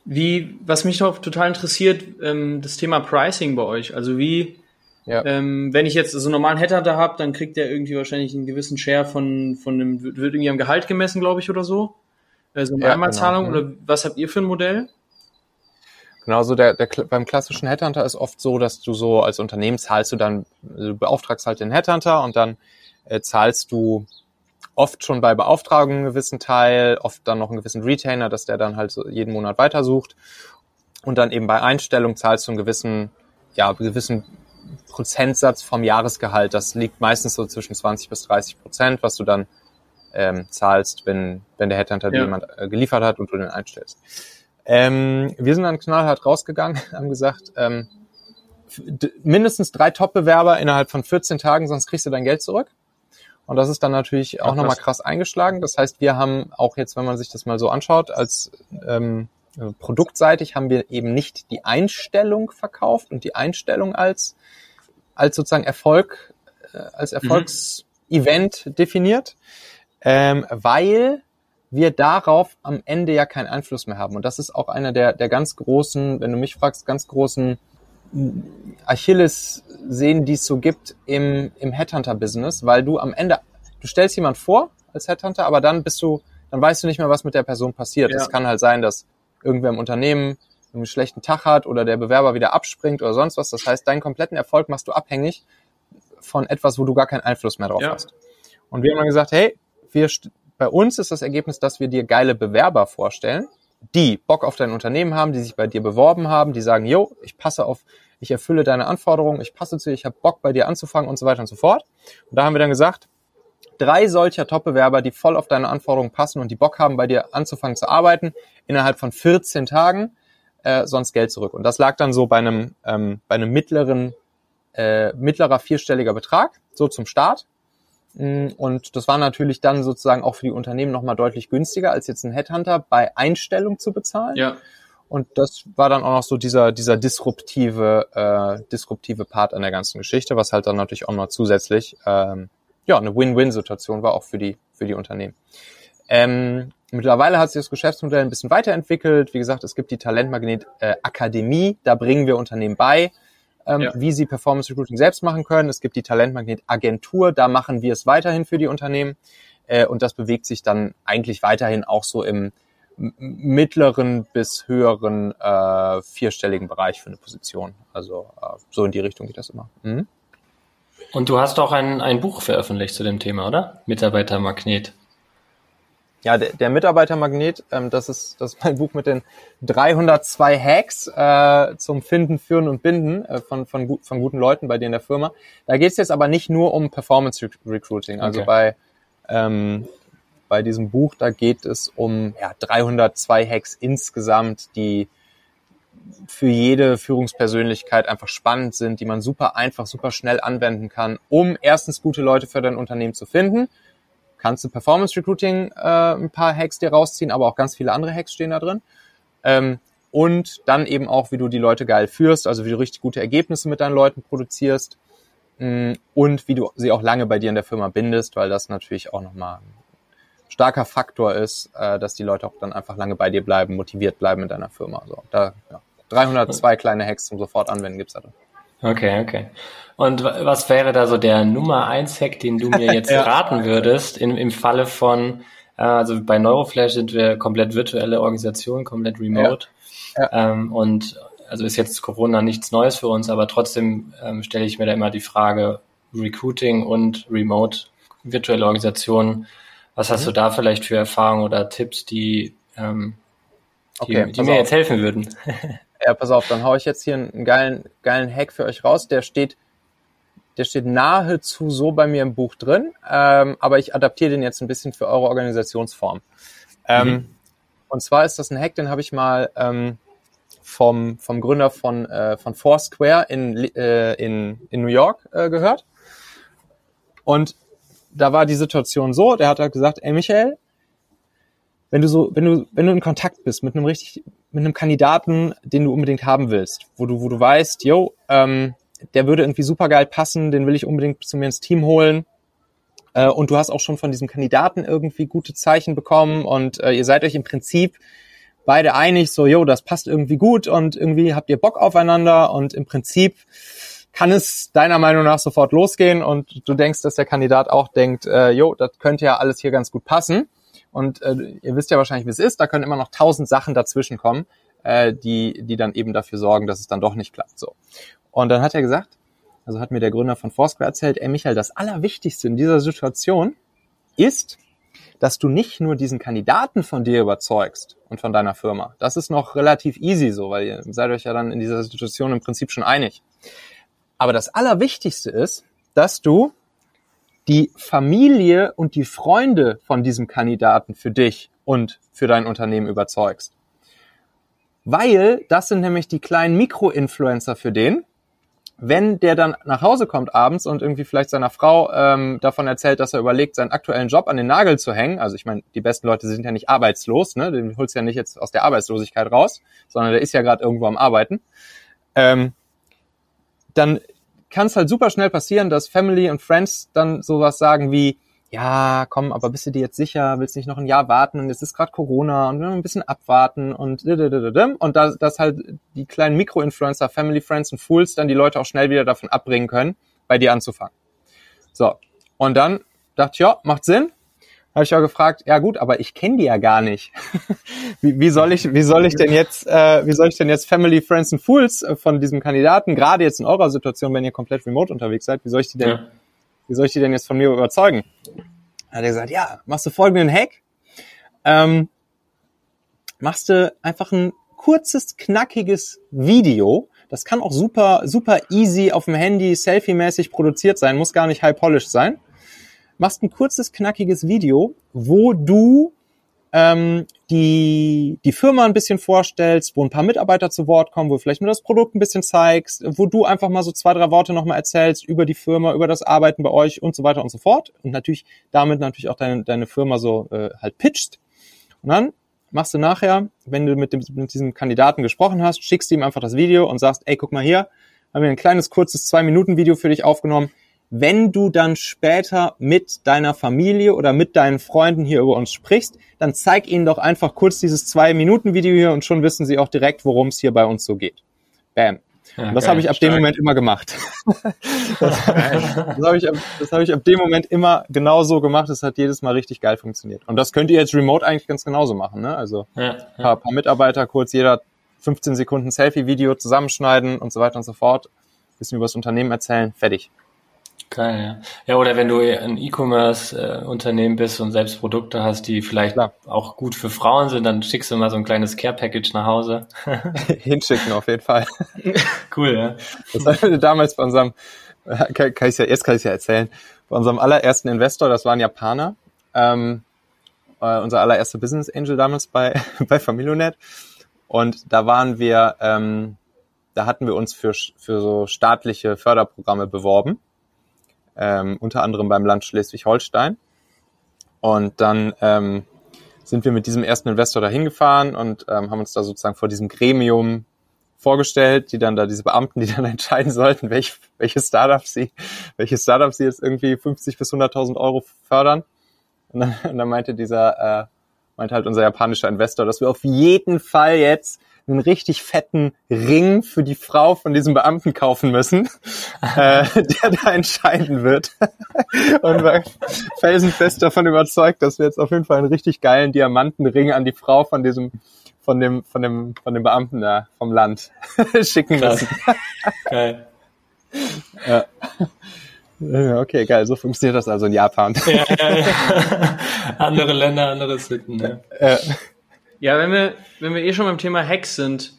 wie, was mich noch total interessiert, ähm, das Thema Pricing bei euch. Also wie, ja. ähm, wenn ich jetzt so einen normalen Headhunter habe, dann kriegt der irgendwie wahrscheinlich einen gewissen Share von, von dem, wird irgendwie am Gehalt gemessen, glaube ich, oder so. Also eine ja, Einmalzahlung genau. oder was habt ihr für ein Modell? Genau, so der, der beim klassischen Headhunter ist oft so, dass du so als Unternehmen zahlst du dann, du beauftragst halt den Headhunter und dann äh, zahlst du oft schon bei Beauftragung einen gewissen Teil, oft dann noch einen gewissen Retainer, dass der dann halt so jeden Monat weitersucht. Und dann eben bei Einstellung zahlst du einen gewissen, ja, einen gewissen Prozentsatz vom Jahresgehalt. Das liegt meistens so zwischen 20 bis 30 Prozent, was du dann ähm, zahlst, wenn, wenn der Headhunter ja. jemand äh, geliefert hat und du den einstellst. Ähm, wir sind dann knallhart rausgegangen, (laughs) haben gesagt, ähm, mindestens drei Top-Bewerber innerhalb von 14 Tagen, sonst kriegst du dein Geld zurück. Und das ist dann natürlich auch nochmal krass eingeschlagen. Das heißt, wir haben auch jetzt, wenn man sich das mal so anschaut, als ähm, produktseitig haben wir eben nicht die Einstellung verkauft und die Einstellung als, als sozusagen Erfolg, äh, als mhm. Erfolgsevent mhm. definiert, ähm, weil wir darauf am Ende ja keinen Einfluss mehr haben. Und das ist auch einer der, der ganz großen, wenn du mich fragst, ganz großen Achilles sehen, die es so gibt im, im Headhunter-Business, weil du am Ende, du stellst jemand vor als Headhunter, aber dann bist du, dann weißt du nicht mehr, was mit der Person passiert. Es ja. kann halt sein, dass irgendwer im Unternehmen einen schlechten Tag hat oder der Bewerber wieder abspringt oder sonst was. Das heißt, deinen kompletten Erfolg machst du abhängig von etwas, wo du gar keinen Einfluss mehr drauf ja. hast. Und wir haben dann gesagt, hey, wir bei uns ist das Ergebnis, dass wir dir geile Bewerber vorstellen, die Bock auf dein Unternehmen haben, die sich bei dir beworben haben, die sagen, yo, ich passe auf, ich erfülle deine Anforderungen, ich passe zu dir, ich habe Bock bei dir anzufangen und so weiter und so fort. Und da haben wir dann gesagt, drei solcher Top-Bewerber, die voll auf deine Anforderungen passen und die Bock haben, bei dir anzufangen zu arbeiten, innerhalb von 14 Tagen, äh, sonst Geld zurück. Und das lag dann so bei einem, ähm, bei einem mittleren, äh, mittlerer vierstelliger Betrag, so zum Start. Mm, und das war natürlich dann sozusagen auch für die Unternehmen nochmal deutlich günstiger, als jetzt ein Headhunter bei Einstellung zu bezahlen. Ja. Und das war dann auch noch so dieser, dieser disruptive, äh, disruptive Part an der ganzen Geschichte, was halt dann natürlich auch noch zusätzlich ähm, ja, eine Win-Win-Situation war auch für die, für die Unternehmen. Ähm, mittlerweile hat sich das Geschäftsmodell ein bisschen weiterentwickelt. Wie gesagt, es gibt die Talentmagnet äh, Akademie, da bringen wir Unternehmen bei, ähm, ja. wie sie Performance Recruiting selbst machen können. Es gibt die Talentmagnet Agentur, da machen wir es weiterhin für die Unternehmen. Äh, und das bewegt sich dann eigentlich weiterhin auch so im mittleren bis höheren äh, vierstelligen Bereich für eine Position. Also äh, so in die Richtung geht das immer. Mhm. Und du hast auch ein, ein Buch veröffentlicht zu dem Thema, oder? Mitarbeitermagnet. Ja, der, der Mitarbeitermagnet, ähm, das, ist, das ist mein Buch mit den 302 Hacks äh, zum Finden, Führen und Binden äh, von, von, von guten Leuten bei dir in der Firma. Da geht es jetzt aber nicht nur um Performance Recruiting. Also okay. bei, ähm, bei diesem Buch, da geht es um ja, 302 Hacks insgesamt, die für jede Führungspersönlichkeit einfach spannend sind, die man super einfach, super schnell anwenden kann, um erstens gute Leute für dein Unternehmen zu finden. Kannst du Performance Recruiting äh, ein paar Hacks dir rausziehen, aber auch ganz viele andere Hacks stehen da drin. Ähm, und dann eben auch, wie du die Leute geil führst, also wie du richtig gute Ergebnisse mit deinen Leuten produzierst mh, mm, und wie du sie auch lange bei dir in der Firma bindest, weil das natürlich auch nochmal ein starker Faktor ist, äh, dass die Leute auch dann einfach lange bei dir bleiben, motiviert bleiben in deiner Firma. So, da ja, 302 kleine Hacks zum sofort anwenden gibt's da. Okay, okay. Und was wäre da so der Nummer eins Hack, den du mir jetzt (laughs) ja. raten würdest, im, im Falle von, äh, also bei Neuroflash sind wir komplett virtuelle Organisation, komplett remote. Ja. Ja. Ähm, und also ist jetzt Corona nichts Neues für uns, aber trotzdem ähm, stelle ich mir da immer die Frage, Recruiting und Remote, virtuelle Organisation, was hast mhm. du da vielleicht für Erfahrungen oder Tipps, die, ähm, die, okay, die mir auf. jetzt helfen würden? (laughs) Ja, pass auf, dann hau ich jetzt hier einen geilen, geilen Hack für euch raus. Der steht, der steht nahezu so bei mir im Buch drin, ähm, aber ich adaptiere den jetzt ein bisschen für eure Organisationsform. Ähm, mhm. Und zwar ist das ein Hack, den habe ich mal ähm, vom, vom Gründer von, äh, von Foursquare in, äh, in, in New York äh, gehört. Und da war die Situation so, der hat halt gesagt, ey Michael, wenn du so, wenn du, wenn du in Kontakt bist mit einem richtig, mit einem Kandidaten, den du unbedingt haben willst, wo du, wo du weißt, yo, ähm, der würde irgendwie super geil passen, den will ich unbedingt zu mir ins Team holen. Äh, und du hast auch schon von diesem Kandidaten irgendwie gute Zeichen bekommen und äh, ihr seid euch im Prinzip beide einig, so, yo, das passt irgendwie gut und irgendwie habt ihr Bock aufeinander und im Prinzip kann es deiner Meinung nach sofort losgehen und du denkst, dass der Kandidat auch denkt, äh, jo, das könnte ja alles hier ganz gut passen. Und äh, ihr wisst ja wahrscheinlich, wie es ist, da können immer noch tausend Sachen dazwischen kommen, äh, die, die dann eben dafür sorgen, dass es dann doch nicht klappt. So. Und dann hat er gesagt, also hat mir der Gründer von Foursquare erzählt, ey Michael, das Allerwichtigste in dieser Situation ist, dass du nicht nur diesen Kandidaten von dir überzeugst und von deiner Firma. Das ist noch relativ easy so, weil ihr seid euch ja dann in dieser Situation im Prinzip schon einig. Aber das Allerwichtigste ist, dass du die Familie und die Freunde von diesem Kandidaten für dich und für dein Unternehmen überzeugst. Weil das sind nämlich die kleinen Mikro-Influencer für den. Wenn der dann nach Hause kommt abends und irgendwie vielleicht seiner Frau ähm, davon erzählt, dass er überlegt, seinen aktuellen Job an den Nagel zu hängen, also ich meine, die besten Leute sind ja nicht arbeitslos, ne? den holst du ja nicht jetzt aus der Arbeitslosigkeit raus, sondern der ist ja gerade irgendwo am Arbeiten, ähm, dann kann es halt super schnell passieren, dass Family und Friends dann sowas sagen wie, ja, komm, aber bist du dir jetzt sicher, willst nicht noch ein Jahr warten? Und es ist gerade Corona und wir ein bisschen abwarten und und dass, dass halt die kleinen Mikroinfluencer, Family, Friends und Fools dann die Leute auch schnell wieder davon abbringen können, bei dir anzufangen. So, und dann dachte ich, ja, macht Sinn, habe ich auch gefragt, ja gut, aber ich kenne die ja gar nicht. (laughs) wie, wie, soll ich, wie soll ich denn jetzt, äh, wie soll ich denn jetzt Family, Friends and Fools äh, von diesem Kandidaten, gerade jetzt in eurer Situation, wenn ihr komplett remote unterwegs seid, wie soll ich die denn, ja. wie soll ich die denn jetzt von mir überzeugen? Hat er gesagt, ja, machst du folgenden Hack, ähm, machst du einfach ein kurzes, knackiges Video, das kann auch super, super easy auf dem Handy, selfie-mäßig produziert sein, muss gar nicht high polished sein machst ein kurzes, knackiges Video, wo du ähm, die, die Firma ein bisschen vorstellst, wo ein paar Mitarbeiter zu Wort kommen, wo du vielleicht nur das Produkt ein bisschen zeigst, wo du einfach mal so zwei, drei Worte nochmal erzählst über die Firma, über das Arbeiten bei euch und so weiter und so fort. Und natürlich damit natürlich auch deine, deine Firma so äh, halt pitcht. Und dann machst du nachher, wenn du mit, dem, mit diesem Kandidaten gesprochen hast, schickst du ihm einfach das Video und sagst, ey, guck mal hier, haben wir ein kleines, kurzes Zwei-Minuten-Video für dich aufgenommen. Wenn du dann später mit deiner Familie oder mit deinen Freunden hier über uns sprichst, dann zeig ihnen doch einfach kurz dieses Zwei-Minuten-Video hier und schon wissen sie auch direkt, worum es hier bei uns so geht. Bam. Ja, das habe ich ab stark. dem Moment immer gemacht. (laughs) das das habe ich, ab, das hab ich ab dem Moment immer genau so gemacht. Das hat jedes Mal richtig geil funktioniert. Und das könnt ihr jetzt remote eigentlich ganz genauso machen. Ne? Also ja, ja. Paar, paar Mitarbeiter, kurz jeder 15 Sekunden Selfie-Video zusammenschneiden und so weiter und so fort. Bisschen über das Unternehmen erzählen, fertig. Geil, ja. Ja, oder wenn du ein E-Commerce-Unternehmen bist und selbst Produkte hast, die vielleicht Klar. auch gut für Frauen sind, dann schickst du mal so ein kleines Care-Package nach Hause. (laughs) Hinschicken auf jeden Fall. (laughs) cool, ja. Das haben wir (laughs) damals bei unserem, kann, kann ich ja, erst kann ich ja erzählen, bei unserem allerersten Investor, das war ein Japaner, ähm, äh, unser allererster Business Angel damals bei, bei Familionet. Und da waren wir, ähm, da hatten wir uns für, für so staatliche Förderprogramme beworben ähm, unter anderem beim Land Schleswig-Holstein. Und dann ähm, sind wir mit diesem ersten Investor da hingefahren und ähm, haben uns da sozusagen vor diesem Gremium vorgestellt, die dann da diese Beamten, die dann (laughs) entscheiden sollten, welche, welche Startups sie, welche Startups sie jetzt irgendwie 50 bis 100.000 Euro fördern. Und dann, (laughs) und dann meinte dieser, äh, meinte halt unser japanischer Investor, dass wir auf jeden Fall jetzt einen richtig fetten Ring für die Frau von diesem Beamten kaufen müssen, äh, der da entscheiden wird. (laughs) und war felsenfest davon überzeugt, dass wir jetzt auf jeden Fall einen richtig geilen Diamantenring an die Frau von diesem von dem von dem von dem Beamten da vom Land (laughs) schicken müssen. Geil. ja. Okay, geil. So funktioniert das also in Japan. ja, ja, ja. Andere Länder, andere Sitten. Ja. Ja. Wenn wir, wenn wir eh schon beim Thema Hacks sind,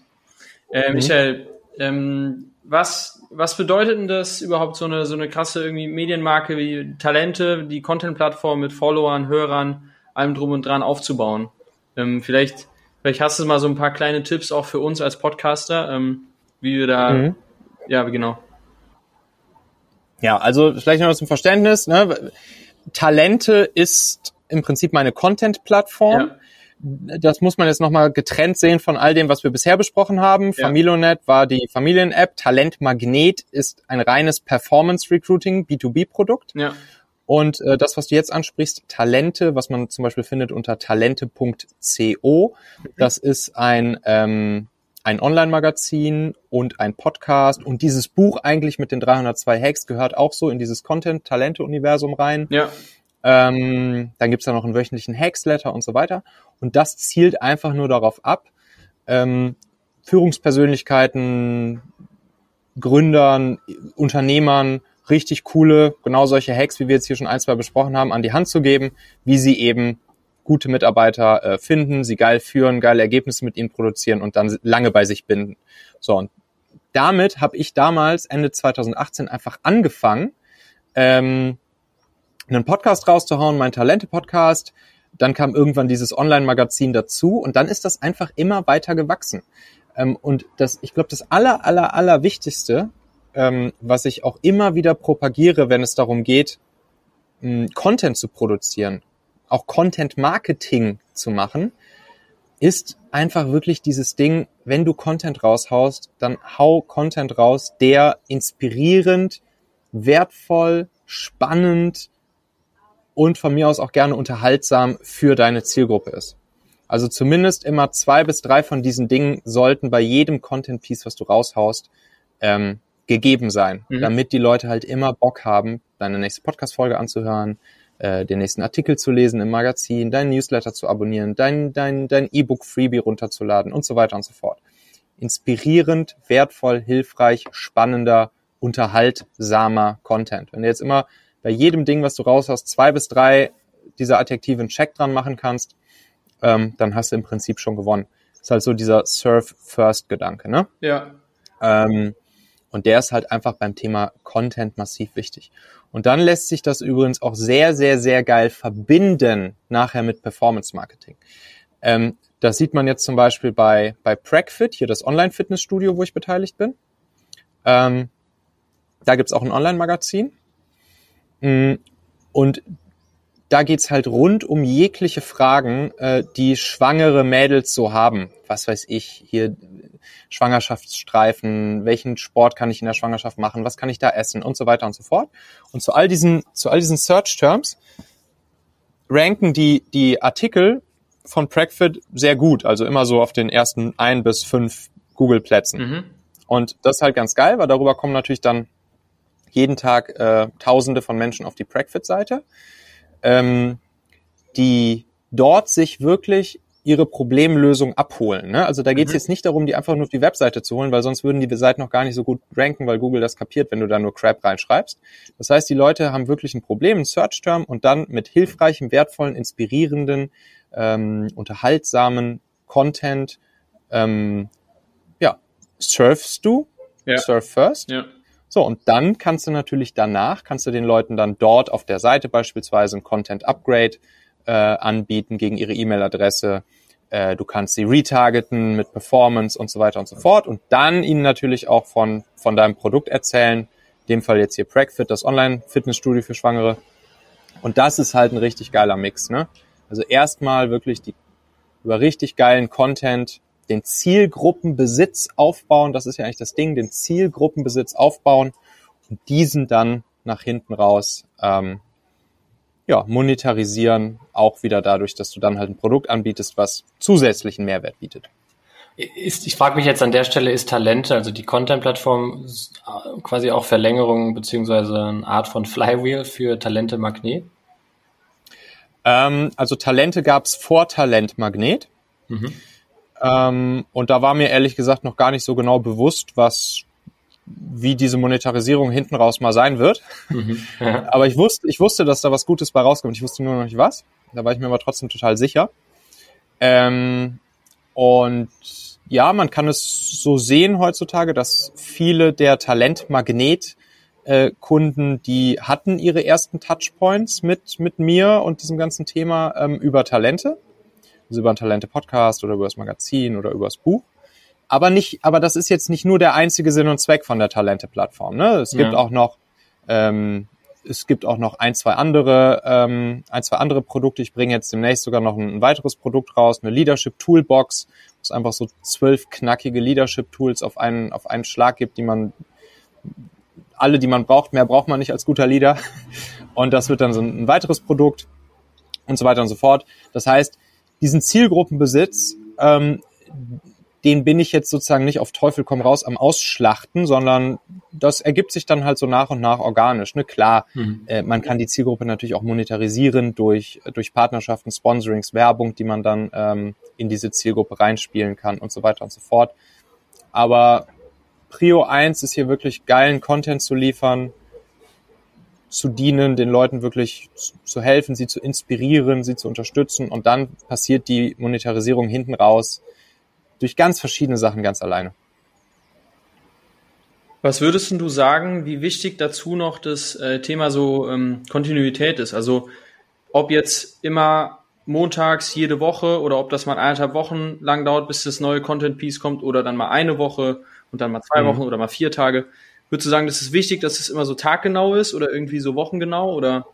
äh, mhm. Michael, ähm, was, was bedeutet denn das überhaupt so eine, so eine krasse irgendwie Medienmarke wie Talente, die Content-Plattform mit Followern, Hörern, allem drum und dran aufzubauen? Ähm, vielleicht, vielleicht hast du mal so ein paar kleine Tipps auch für uns als Podcaster, ähm, wie wir da, mhm. ja, genau. Ja, also vielleicht noch zum Verständnis, ne? Talente ist im Prinzip meine Content-Plattform. Ja das muss man jetzt nochmal getrennt sehen von all dem, was wir bisher besprochen haben. Ja. Familionet war die Familien-App. Talent Magnet ist ein reines Performance-Recruiting, B2B-Produkt. Ja. Und äh, das, was du jetzt ansprichst, Talente, was man zum Beispiel findet unter talente.co, mhm. das ist ein, ähm, ein Online-Magazin und ein Podcast. Und dieses Buch eigentlich mit den 302 Hacks gehört auch so in dieses Content-Talente-Universum rein. Ja. Ähm, dann gibt's da noch einen wöchentlichen Hacksletter und so weiter. Und das zielt einfach nur darauf ab, ähm, Führungspersönlichkeiten, Gründern, Unternehmern richtig coole, genau solche Hacks, wie wir jetzt hier schon ein, zwei besprochen haben, an die Hand zu geben, wie sie eben gute Mitarbeiter äh, finden, sie geil führen, geile Ergebnisse mit ihnen produzieren und dann lange bei sich binden. So, und damit habe ich damals Ende 2018 einfach angefangen, ähm, einen Podcast rauszuhauen, mein Talente-Podcast. Dann kam irgendwann dieses Online-Magazin dazu und dann ist das einfach immer weiter gewachsen. Ähm, und das, ich glaube, das aller, aller, aller Wichtigste, ähm, was ich auch immer wieder propagiere, wenn es darum geht, Content zu produzieren, auch Content-Marketing zu machen, ist einfach wirklich dieses Ding, wenn du Content raushaust, dann hau Content raus, der inspirierend, wertvoll, spannend, und von mir aus auch gerne unterhaltsam für deine Zielgruppe ist. Also zumindest immer zwei bis drei von diesen Dingen sollten bei jedem Content-Piece, was du raushaust, ähm, gegeben sein, mhm. damit die Leute halt immer Bock haben, deine nächste Podcast-Folge anzuhören, äh, den nächsten Artikel zu lesen im Magazin, deinen Newsletter zu abonnieren, dein dein dein E-Book-Freebie runterzuladen und so weiter und so fort. Inspirierend, wertvoll, hilfreich, spannender, unterhaltsamer Content. Wenn du jetzt immer bei jedem Ding, was du raus hast, zwei bis drei dieser Adjektive einen Check dran machen kannst, ähm, dann hast du im Prinzip schon gewonnen. Das ist halt so dieser Surf-First-Gedanke, ne? Ja. Ähm, und der ist halt einfach beim Thema Content massiv wichtig. Und dann lässt sich das übrigens auch sehr, sehr, sehr geil verbinden nachher mit Performance Marketing. Ähm, das sieht man jetzt zum Beispiel bei, bei Pragfit, hier das Online-Fitnessstudio, wo ich beteiligt bin. Ähm, da gibt's auch ein Online-Magazin. Mm, und da geht's halt rund um jegliche Fragen, äh, die schwangere Mädels so haben. Was weiß ich, hier Schwangerschaftsstreifen, welchen Sport kann ich in der Schwangerschaft machen, was kann ich da essen und so weiter und so fort. Und zu all diesen, zu all diesen Search Terms ranken die, die Artikel von Pragfit sehr gut, also immer so auf den ersten ein bis fünf Google-Plätzen. Mhm. Und das ist halt ganz geil, weil darüber kommen natürlich dann jeden Tag äh, Tausende von Menschen auf die Pragfit-Seite, ähm, die dort sich wirklich ihre Problemlösung abholen. Ne? Also da geht es mhm. jetzt nicht darum, die einfach nur auf die Webseite zu holen, weil sonst würden die Seiten noch gar nicht so gut ranken, weil Google das kapiert, wenn du da nur Crap reinschreibst. Das heißt, die Leute haben wirklich ein Problem, ein Search-Term und dann mit hilfreichem, wertvollen, inspirierenden, ähm, unterhaltsamen Content, ähm, ja, surfst du, ja. surf first. Ja. So, und dann kannst du natürlich danach, kannst du den Leuten dann dort auf der Seite beispielsweise ein Content-Upgrade äh, anbieten gegen ihre E-Mail-Adresse. Äh, du kannst sie retargeten mit Performance und so weiter und so fort und dann ihnen natürlich auch von, von deinem Produkt erzählen. In dem Fall jetzt hier PragFit, das Online-Fitnessstudio für Schwangere. Und das ist halt ein richtig geiler Mix. Ne? Also erstmal wirklich die über richtig geilen Content den Zielgruppenbesitz aufbauen. Das ist ja eigentlich das Ding, den Zielgruppenbesitz aufbauen und diesen dann nach hinten raus ähm, ja, monetarisieren, auch wieder dadurch, dass du dann halt ein Produkt anbietest, was zusätzlichen Mehrwert bietet. Ist, ich frage mich jetzt an der Stelle, ist Talente, also die Content-Plattform, quasi auch Verlängerung beziehungsweise eine Art von Flywheel für Talente Magnet? Ähm, also Talente gab es vor Talent Magnet. Mhm. Ähm, und da war mir ehrlich gesagt noch gar nicht so genau bewusst, was wie diese Monetarisierung hinten raus mal sein wird. Mhm, (laughs) ja. Aber ich wusste, ich wusste, dass da was Gutes bei rauskommt. Ich wusste nur noch nicht was. Da war ich mir aber trotzdem total sicher. Ähm, und ja, man kann es so sehen heutzutage, dass viele der Talentmagnet äh, die hatten ihre ersten Touchpoints mit, mit mir und diesem ganzen Thema ähm, über Talente. Also über ein Talente-Podcast oder über das Magazin oder über das Buch aber nicht, aber das ist jetzt nicht nur der einzige Sinn und Zweck von der Talente-Plattform. Ne? Es gibt ja. auch noch, ähm, es gibt auch noch ein, zwei andere, ähm, ein, zwei andere Produkte. Ich bringe jetzt demnächst sogar noch ein, ein weiteres Produkt raus, eine Leadership Toolbox, wo es einfach so zwölf knackige Leadership Tools auf einen, auf einen Schlag gibt, die man alle, die man braucht, mehr braucht man nicht als guter Leader. Und das wird dann so ein, ein weiteres Produkt und so weiter und so fort. Das heißt, diesen Zielgruppenbesitz, ähm, den bin ich jetzt sozusagen nicht auf Teufel komm raus am Ausschlachten, sondern das ergibt sich dann halt so nach und nach organisch. Ne? Klar, mhm. äh, man kann die Zielgruppe natürlich auch monetarisieren durch, durch Partnerschaften, Sponsorings, Werbung, die man dann ähm, in diese Zielgruppe reinspielen kann und so weiter und so fort. Aber Prio 1 ist hier wirklich geilen Content zu liefern, zu dienen, den Leuten wirklich zu helfen, sie zu inspirieren, sie zu unterstützen und dann passiert die Monetarisierung hinten raus durch ganz verschiedene Sachen ganz alleine. Was würdest du sagen, wie wichtig dazu noch das äh, Thema so ähm, Kontinuität ist? Also ob jetzt immer montags jede Woche oder ob das mal eineinhalb Wochen lang dauert, bis das neue Content Piece kommt oder dann mal eine Woche und dann mal zwei mhm. Wochen oder mal vier Tage. Würdest du sagen, das ist wichtig, dass es immer so taggenau ist oder irgendwie so wochengenau oder?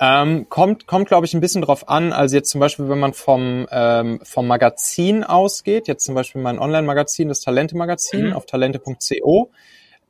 Ähm, kommt, kommt glaube ich, ein bisschen drauf an. Also jetzt zum Beispiel, wenn man vom, ähm, vom Magazin ausgeht, jetzt zum Beispiel mein Online-Magazin, das Talente-Magazin mhm. auf talente.co,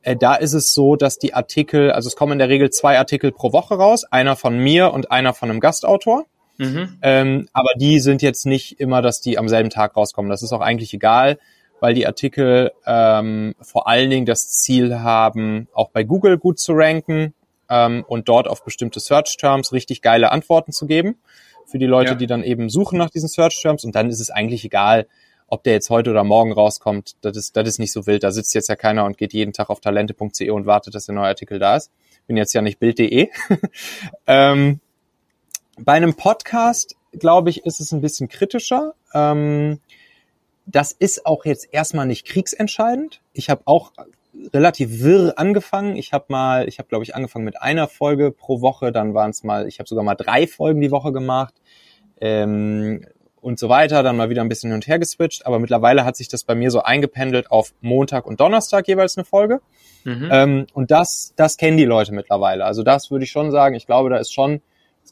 äh, da ist es so, dass die Artikel, also es kommen in der Regel zwei Artikel pro Woche raus, einer von mir und einer von einem Gastautor. Mhm. Ähm, aber die sind jetzt nicht immer, dass die am selben Tag rauskommen. Das ist auch eigentlich egal, weil die Artikel ähm, vor allen Dingen das Ziel haben, auch bei Google gut zu ranken ähm, und dort auf bestimmte Search Terms richtig geile Antworten zu geben für die Leute, ja. die dann eben suchen nach diesen Search Terms. Und dann ist es eigentlich egal, ob der jetzt heute oder morgen rauskommt. Das ist, das ist nicht so wild. Da sitzt jetzt ja keiner und geht jeden Tag auf talente.de und wartet, dass der neue Artikel da ist. Bin jetzt ja nicht bild.de. (laughs) ähm, bei einem Podcast, glaube ich, ist es ein bisschen kritischer. Ähm, das ist auch jetzt erstmal nicht kriegsentscheidend. Ich habe auch relativ wirr angefangen. Ich habe mal, ich habe glaube ich angefangen mit einer Folge pro Woche, dann waren es mal, ich habe sogar mal drei Folgen die Woche gemacht ähm, und so weiter, dann mal wieder ein bisschen hin und her geswitcht. Aber mittlerweile hat sich das bei mir so eingependelt auf Montag und Donnerstag jeweils eine Folge. Mhm. Ähm, und das, das kennen die Leute mittlerweile. Also das würde ich schon sagen. Ich glaube, da ist schon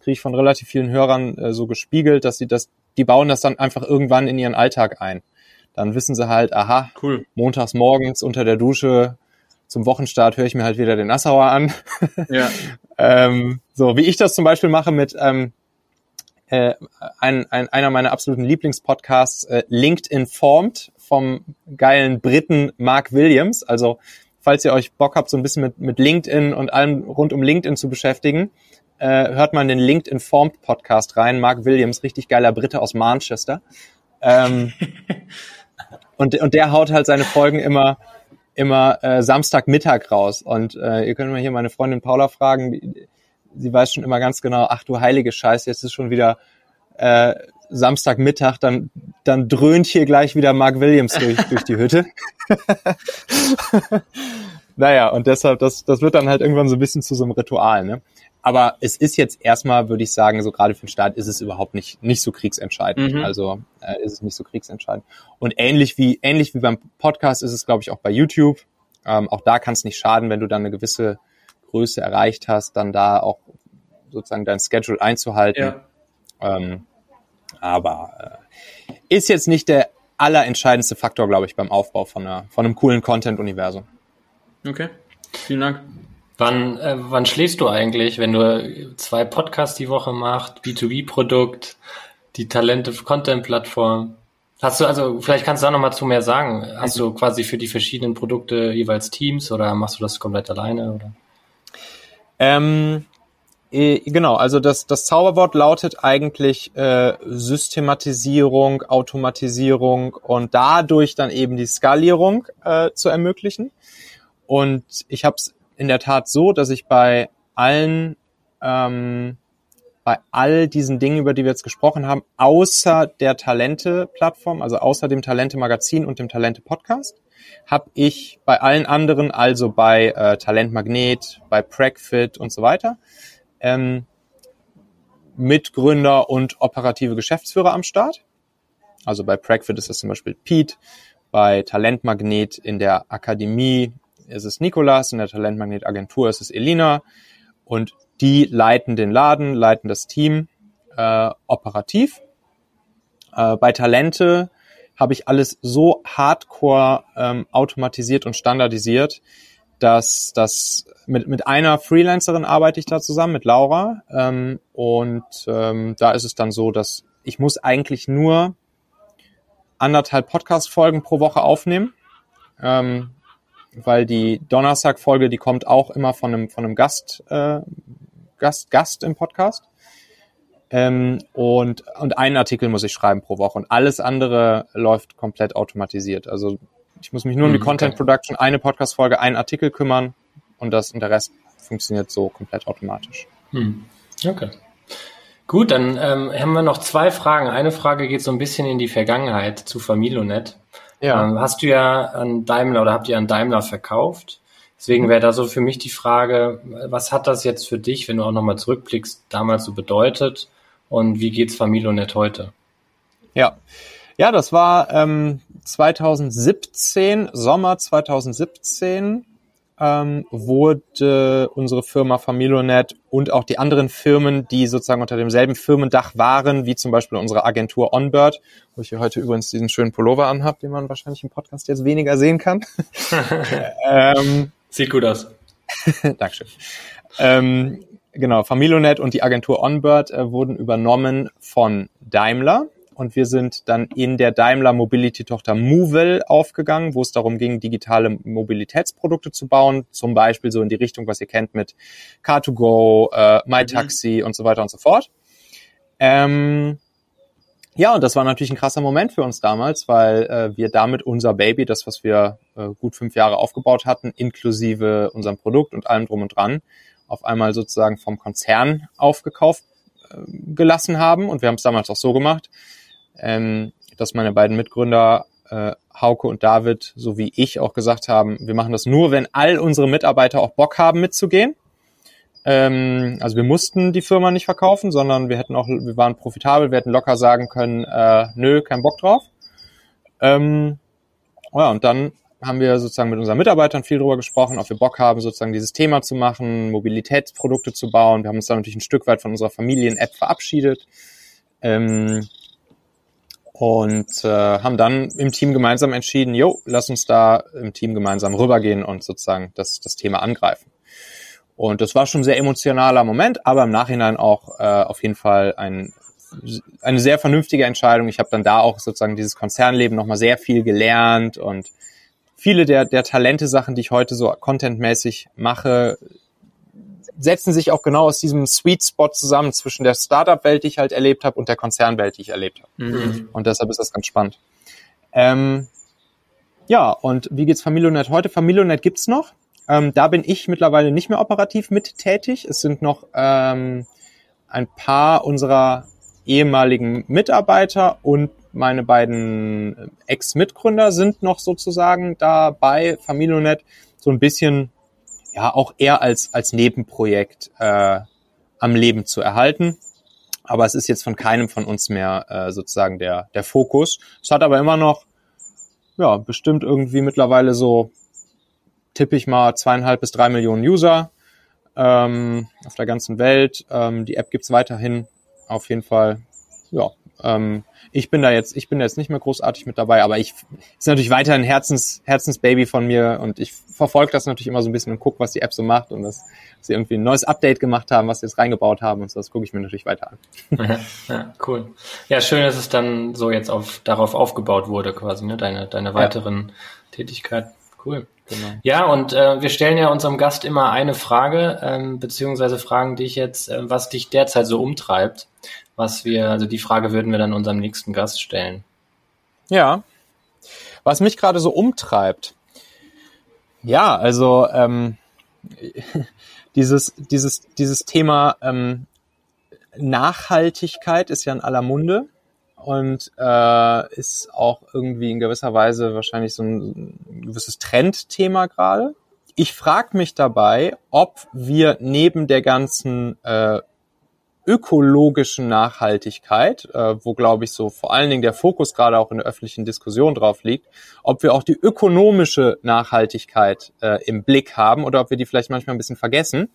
kriege ich von relativ vielen Hörern äh, so gespiegelt, dass sie das, die bauen das dann einfach irgendwann in ihren Alltag ein. Dann wissen sie halt, aha, Cool. montags morgens unter der Dusche zum Wochenstart höre ich mir halt wieder den Assauer an. Ja. (laughs) ähm, so wie ich das zum Beispiel mache mit ähm, äh, ein, ein, einer meiner absoluten Lieblingspodcasts, äh, LinkedIn Formed vom geilen Briten Mark Williams. Also falls ihr euch Bock habt, so ein bisschen mit, mit LinkedIn und allem rund um LinkedIn zu beschäftigen, äh, hört mal in den LinkedIn Formed Podcast rein. Mark Williams, richtig geiler Brite aus Manchester. Ähm, (laughs) und, und der haut halt seine Folgen immer immer äh, Samstagmittag raus. Und äh, ihr könnt mal hier meine Freundin Paula fragen, sie weiß schon immer ganz genau, ach du heilige Scheiße, jetzt ist schon wieder äh, Samstagmittag, dann, dann dröhnt hier gleich wieder Mark Williams durch, (laughs) durch die Hütte. (laughs) naja, und deshalb, das, das wird dann halt irgendwann so ein bisschen zu so einem Ritual, ne? Aber es ist jetzt erstmal, würde ich sagen, so gerade für den Staat ist es überhaupt nicht, nicht so kriegsentscheidend. Mhm. Also äh, ist es nicht so kriegsentscheidend. Und ähnlich wie, ähnlich wie beim Podcast ist es, glaube ich, auch bei YouTube. Ähm, auch da kann es nicht schaden, wenn du dann eine gewisse Größe erreicht hast, dann da auch sozusagen dein Schedule einzuhalten. Ja. Ähm, aber äh, ist jetzt nicht der allerentscheidendste Faktor, glaube ich, beim Aufbau von, einer, von einem coolen Content-Universum. Okay. Vielen Dank. Wann, äh, wann schläfst du eigentlich, wenn du zwei Podcasts die Woche machst, B2B-Produkt, die Talente-Content-Plattform? Hast du, also vielleicht kannst du da nochmal zu mehr sagen. Hast du quasi für die verschiedenen Produkte jeweils Teams oder machst du das komplett alleine? Oder? Ähm, äh, genau, also das, das Zauberwort lautet eigentlich äh, Systematisierung, Automatisierung und dadurch dann eben die Skalierung äh, zu ermöglichen. Und ich habe es in der Tat so, dass ich bei allen, ähm, bei all diesen Dingen, über die wir jetzt gesprochen haben, außer der Talente-Plattform, also außer dem Talente-Magazin und dem Talente-Podcast, habe ich bei allen anderen, also bei äh, Talentmagnet, bei Pragfit und so weiter, ähm, Mitgründer und operative Geschäftsführer am Start. Also bei Pragfit ist das zum Beispiel Pete, bei Talentmagnet in der Akademie ist es Nikolas, in der Talentmagnet Agentur ist es Elina und die leiten den Laden, leiten das Team äh, operativ. Äh, bei Talente habe ich alles so hardcore ähm, automatisiert und standardisiert, dass das mit, mit einer Freelancerin arbeite ich da zusammen, mit Laura. Ähm, und ähm, da ist es dann so, dass ich muss eigentlich nur anderthalb Podcast-Folgen pro Woche aufnehmen. Ähm, weil die Donnerstag-Folge, die kommt auch immer von einem, von einem Gast, äh, Gast, Gast im Podcast. Ähm, und, und einen Artikel muss ich schreiben pro Woche und alles andere läuft komplett automatisiert. Also ich muss mich nur um die Mhm, Content. Production, eine Podcast-Folge, einen Artikel kümmern und das und der Rest funktioniert so komplett automatisch. Hm. Okay. Gut, dann ähm, haben wir noch zwei Fragen. Eine Frage geht so ein bisschen in die Vergangenheit zu Familonet. Ähm, hast du ja an Daimler oder habt ihr an Daimler verkauft? Deswegen wäre da so für mich die Frage, was hat das jetzt für dich, wenn du auch nochmal zurückblickst, damals so bedeutet und wie geht's Familonet heute? Ja, ja, das war ähm, 2017, Sommer 2017 ähm, wurde unsere Firma Familonet und auch die anderen Firmen, die sozusagen unter demselben Firmendach waren, wie zum Beispiel unsere Agentur Onbird, wo ich hier heute übrigens diesen schönen Pullover anhab, den man wahrscheinlich im Podcast jetzt weniger sehen kann. (laughs) ähm, Sieht gut aus. (laughs) Dankeschön. Ähm, genau, Familonet und die Agentur Onbird äh, wurden übernommen von Daimler und wir sind dann in der Daimler Mobility Tochter Movil aufgegangen, wo es darum ging, digitale Mobilitätsprodukte zu bauen, zum Beispiel so in die Richtung, was ihr kennt mit Car2Go, äh, MyTaxi und so weiter und so fort. Ähm, ja, und das war natürlich ein krasser Moment für uns damals, weil äh, wir damit unser Baby, das, was wir äh, gut fünf Jahre aufgebaut hatten, inklusive unserem Produkt und allem drum und dran, auf einmal sozusagen vom Konzern aufgekauft äh, gelassen haben. Und wir haben es damals auch so gemacht, ähm, dass meine beiden Mitgründer äh, Hauke und David sowie ich auch gesagt haben, wir machen das nur, wenn all unsere Mitarbeiter auch Bock haben mitzugehen. Ähm, also wir mussten die Firma nicht verkaufen, sondern wir hätten auch, wir waren profitabel, wir hätten locker sagen können, äh, nö, kein Bock drauf. Ähm, ja, und dann haben wir sozusagen mit unseren Mitarbeitern viel drüber gesprochen, ob wir Bock haben, sozusagen dieses Thema zu machen, Mobilitätsprodukte zu bauen. Wir haben uns da natürlich ein Stück weit von unserer Familien-App verabschiedet. Ähm, und äh, haben dann im Team gemeinsam entschieden, jo, lass uns da im Team gemeinsam rübergehen und sozusagen das, das Thema angreifen. Und das war schon sehr emotionaler Moment, aber im Nachhinein auch äh, auf jeden Fall ein, eine sehr vernünftige Entscheidung. Ich habe dann da auch sozusagen dieses Konzernleben nochmal sehr viel gelernt und viele der, der Talente-Sachen, die ich heute so contentmäßig mache, setzen sich auch genau aus diesem Sweet Spot zusammen zwischen der Startup-Welt, die ich halt erlebt habe, und der Konzernwelt, die ich erlebt habe. Mhm. Und deshalb ist das ganz spannend. Ähm, ja, und wie geht's Familionet heute? Familionet gibt's noch. Ähm, da bin ich mittlerweile nicht mehr operativ mit tätig. Es sind noch ähm, ein paar unserer ehemaligen Mitarbeiter und meine beiden Ex-Mitgründer sind noch sozusagen dabei, Familionet so ein bisschen ja auch eher als, als Nebenprojekt äh, am Leben zu erhalten. Aber es ist jetzt von keinem von uns mehr äh, sozusagen der, der Fokus. Es hat aber immer noch, ja, bestimmt irgendwie mittlerweile so, tippe ich mal, zweieinhalb bis drei Millionen User ähm, auf der ganzen Welt. Ähm, die App gibt's weiterhin auf jeden Fall. Ja, ähm, ich bin da jetzt, ich bin da jetzt nicht mehr großartig mit dabei, aber ich ist natürlich weiter ein Herzens, Herzensbaby von mir und ich verfolge das natürlich immer so ein bisschen und gucke, was die App so macht und dass sie irgendwie ein neues Update gemacht haben, was sie jetzt reingebaut haben und so, das gucke ich mir natürlich weiter an. (laughs) Ja, cool. Ja, schön, dass es dann so jetzt auf, darauf aufgebaut wurde, quasi, ne, deine, deine weiteren ja. Tätigkeiten. Cool. Genau. Ja, und äh, wir stellen ja unserem Gast immer eine Frage, ähm, beziehungsweise fragen dich jetzt, äh, was dich derzeit so umtreibt was wir, also die Frage würden wir dann unserem nächsten Gast stellen. Ja. Was mich gerade so umtreibt. Ja, also ähm, (laughs) dieses, dieses, dieses Thema ähm, Nachhaltigkeit ist ja in aller Munde und äh, ist auch irgendwie in gewisser Weise wahrscheinlich so ein, ein gewisses Trendthema gerade. Ich frage mich dabei, ob wir neben der ganzen äh, ökologischen Nachhaltigkeit, äh, wo glaube ich so vor allen Dingen der Fokus gerade auch in der öffentlichen Diskussion drauf liegt, ob wir auch die ökonomische Nachhaltigkeit äh, im Blick haben oder ob wir die vielleicht manchmal ein bisschen vergessen.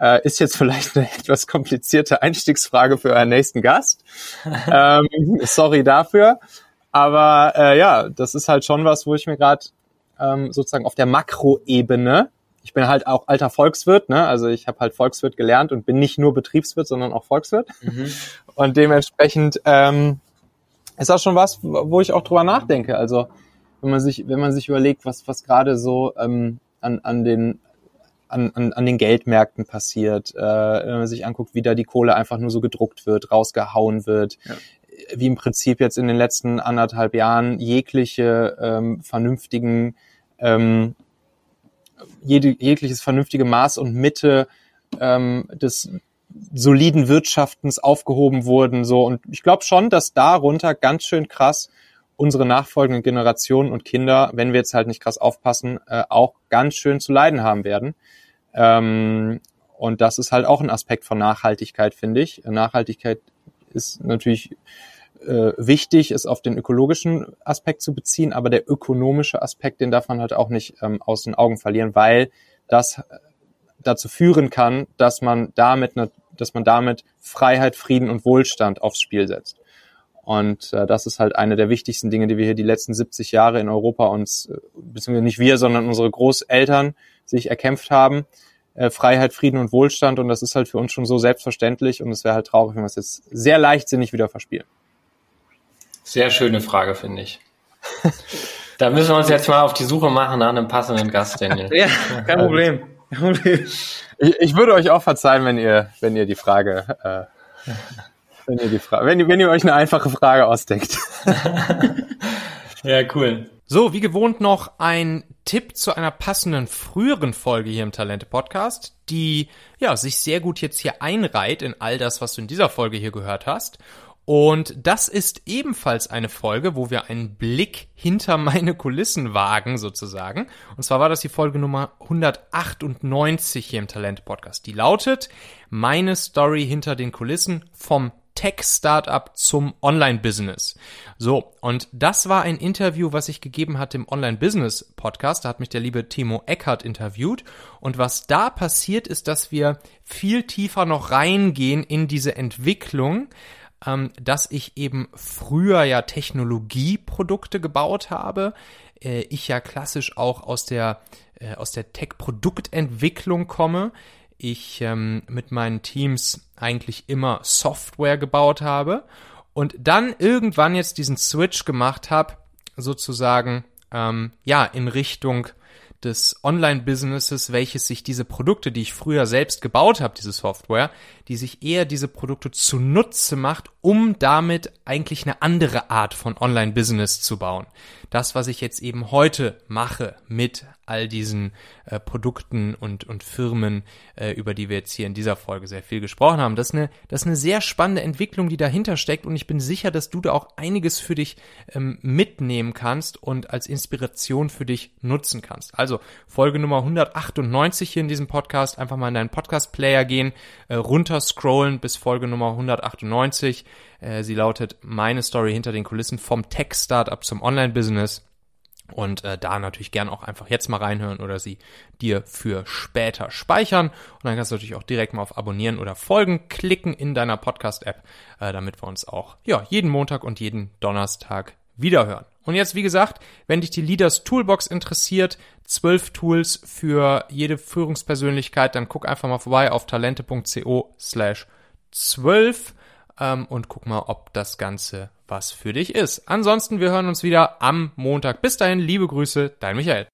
Äh, ist jetzt vielleicht eine (laughs) etwas komplizierte Einstiegsfrage für euren nächsten Gast. (laughs) ähm, sorry dafür. Aber äh, ja, das ist halt schon was, wo ich mir gerade ähm, sozusagen auf der Makroebene ich bin halt auch alter Volkswirt, ne? Also ich habe halt Volkswirt gelernt und bin nicht nur Betriebswirt, sondern auch Volkswirt. Mhm. (laughs) Und dementsprechend ähm, ist das schon was, wo ich auch drüber nachdenke. Also wenn man sich, wenn man sich überlegt, was, was gerade so ähm, an, an den an, an, an den Geldmärkten passiert, äh, wenn man sich anguckt, wie da die Kohle einfach nur so gedruckt wird, rausgehauen wird, ja. wie im Prinzip jetzt in den letzten anderthalb Jahren jegliche ähm, vernünftigen ähm, jede, jegliches vernünftige Maß und Mitte ähm, des soliden Wirtschaftens aufgehoben wurden. So und ich glaube schon, dass darunter ganz schön krass unsere nachfolgenden Generationen und Kinder, wenn wir jetzt halt nicht krass aufpassen, äh, auch ganz schön zu leiden haben werden. Ähm, und das ist halt auch ein Aspekt von Nachhaltigkeit, finde ich. Nachhaltigkeit ist natürlich äh, wichtig, es auf den ökologischen Aspekt zu beziehen, aber der ökonomische Aspekt, den darf man halt auch nicht ähm, aus den Augen verlieren, weil das äh, dazu führen kann, dass man damit, ne, dass man damit Freiheit, Frieden und Wohlstand aufs Spiel setzt. Und äh, das ist halt eine der wichtigsten Dinge, die wir hier die letzten 70 Jahre in Europa uns, äh, beziehungsweise nicht wir, sondern unsere Großeltern sich erkämpft haben. Äh, Freiheit, Frieden und Wohlstand. Und das ist halt für uns schon so selbstverständlich. Und es wäre halt traurig, wenn wir es jetzt sehr leichtsinnig wieder verspielen. Sehr schöne Frage, finde ich. Da müssen wir uns jetzt mal auf die Suche machen nach einem passenden Gast, Daniel. ja, kein Problem. Ich, ich, würde euch auch verzeihen, wenn ihr, wenn ihr die Frage, äh, wenn ihr die Frage, wenn ihr, wenn ihr euch eine einfache Frage ausdenkt. (laughs) ja, cool. So, wie gewohnt noch ein Tipp zu einer passenden früheren Folge hier im Talente Podcast, die ja sich sehr gut jetzt hier einreiht in all das, was du in dieser Folge hier gehört hast. Und das ist ebenfalls eine Folge, wo wir einen Blick hinter meine Kulissen wagen, sozusagen. Und zwar war das die Folge Nummer 198 hier im Talent Podcast. Die lautet Meine Story hinter den Kulissen vom Tech-Startup zum Online-Business. So, und das war ein Interview, was ich gegeben hatte im Online-Business-Podcast. Da hat mich der liebe Timo Eckert interviewt. Und was da passiert ist, dass wir viel tiefer noch reingehen in diese Entwicklung, ähm, dass ich eben früher ja Technologieprodukte gebaut habe. Äh, ich ja klassisch auch aus der, äh, der Tech-Produktentwicklung komme ich ähm, mit meinen Teams eigentlich immer Software gebaut habe und dann irgendwann jetzt diesen Switch gemacht habe, sozusagen ähm, ja in Richtung des Online-Businesses, welches sich diese Produkte, die ich früher selbst gebaut habe, diese Software, die sich eher diese Produkte zunutze macht, um damit eigentlich eine andere Art von Online-Business zu bauen. Das, was ich jetzt eben heute mache mit all diesen äh, Produkten und, und Firmen, äh, über die wir jetzt hier in dieser Folge sehr viel gesprochen haben. Das ist, eine, das ist eine sehr spannende Entwicklung, die dahinter steckt und ich bin sicher, dass du da auch einiges für dich ähm, mitnehmen kannst und als Inspiration für dich nutzen kannst. Also Folge Nummer 198 hier in diesem Podcast, einfach mal in deinen Podcast-Player gehen, äh, runter scrollen bis Folge Nummer 198. Äh, sie lautet Meine Story hinter den Kulissen vom Tech-Startup zum Online-Business. Und äh, da natürlich gern auch einfach jetzt mal reinhören oder sie dir für später speichern. Und dann kannst du natürlich auch direkt mal auf Abonnieren oder Folgen klicken in deiner Podcast-App, äh, damit wir uns auch ja, jeden Montag und jeden Donnerstag wiederhören. Und jetzt, wie gesagt, wenn dich die Leaders Toolbox interessiert, zwölf Tools für jede Führungspersönlichkeit, dann guck einfach mal vorbei auf talente.co slash zwölf ähm, und guck mal, ob das Ganze was für dich ist. Ansonsten, wir hören uns wieder am Montag. Bis dahin, liebe Grüße, dein Michael.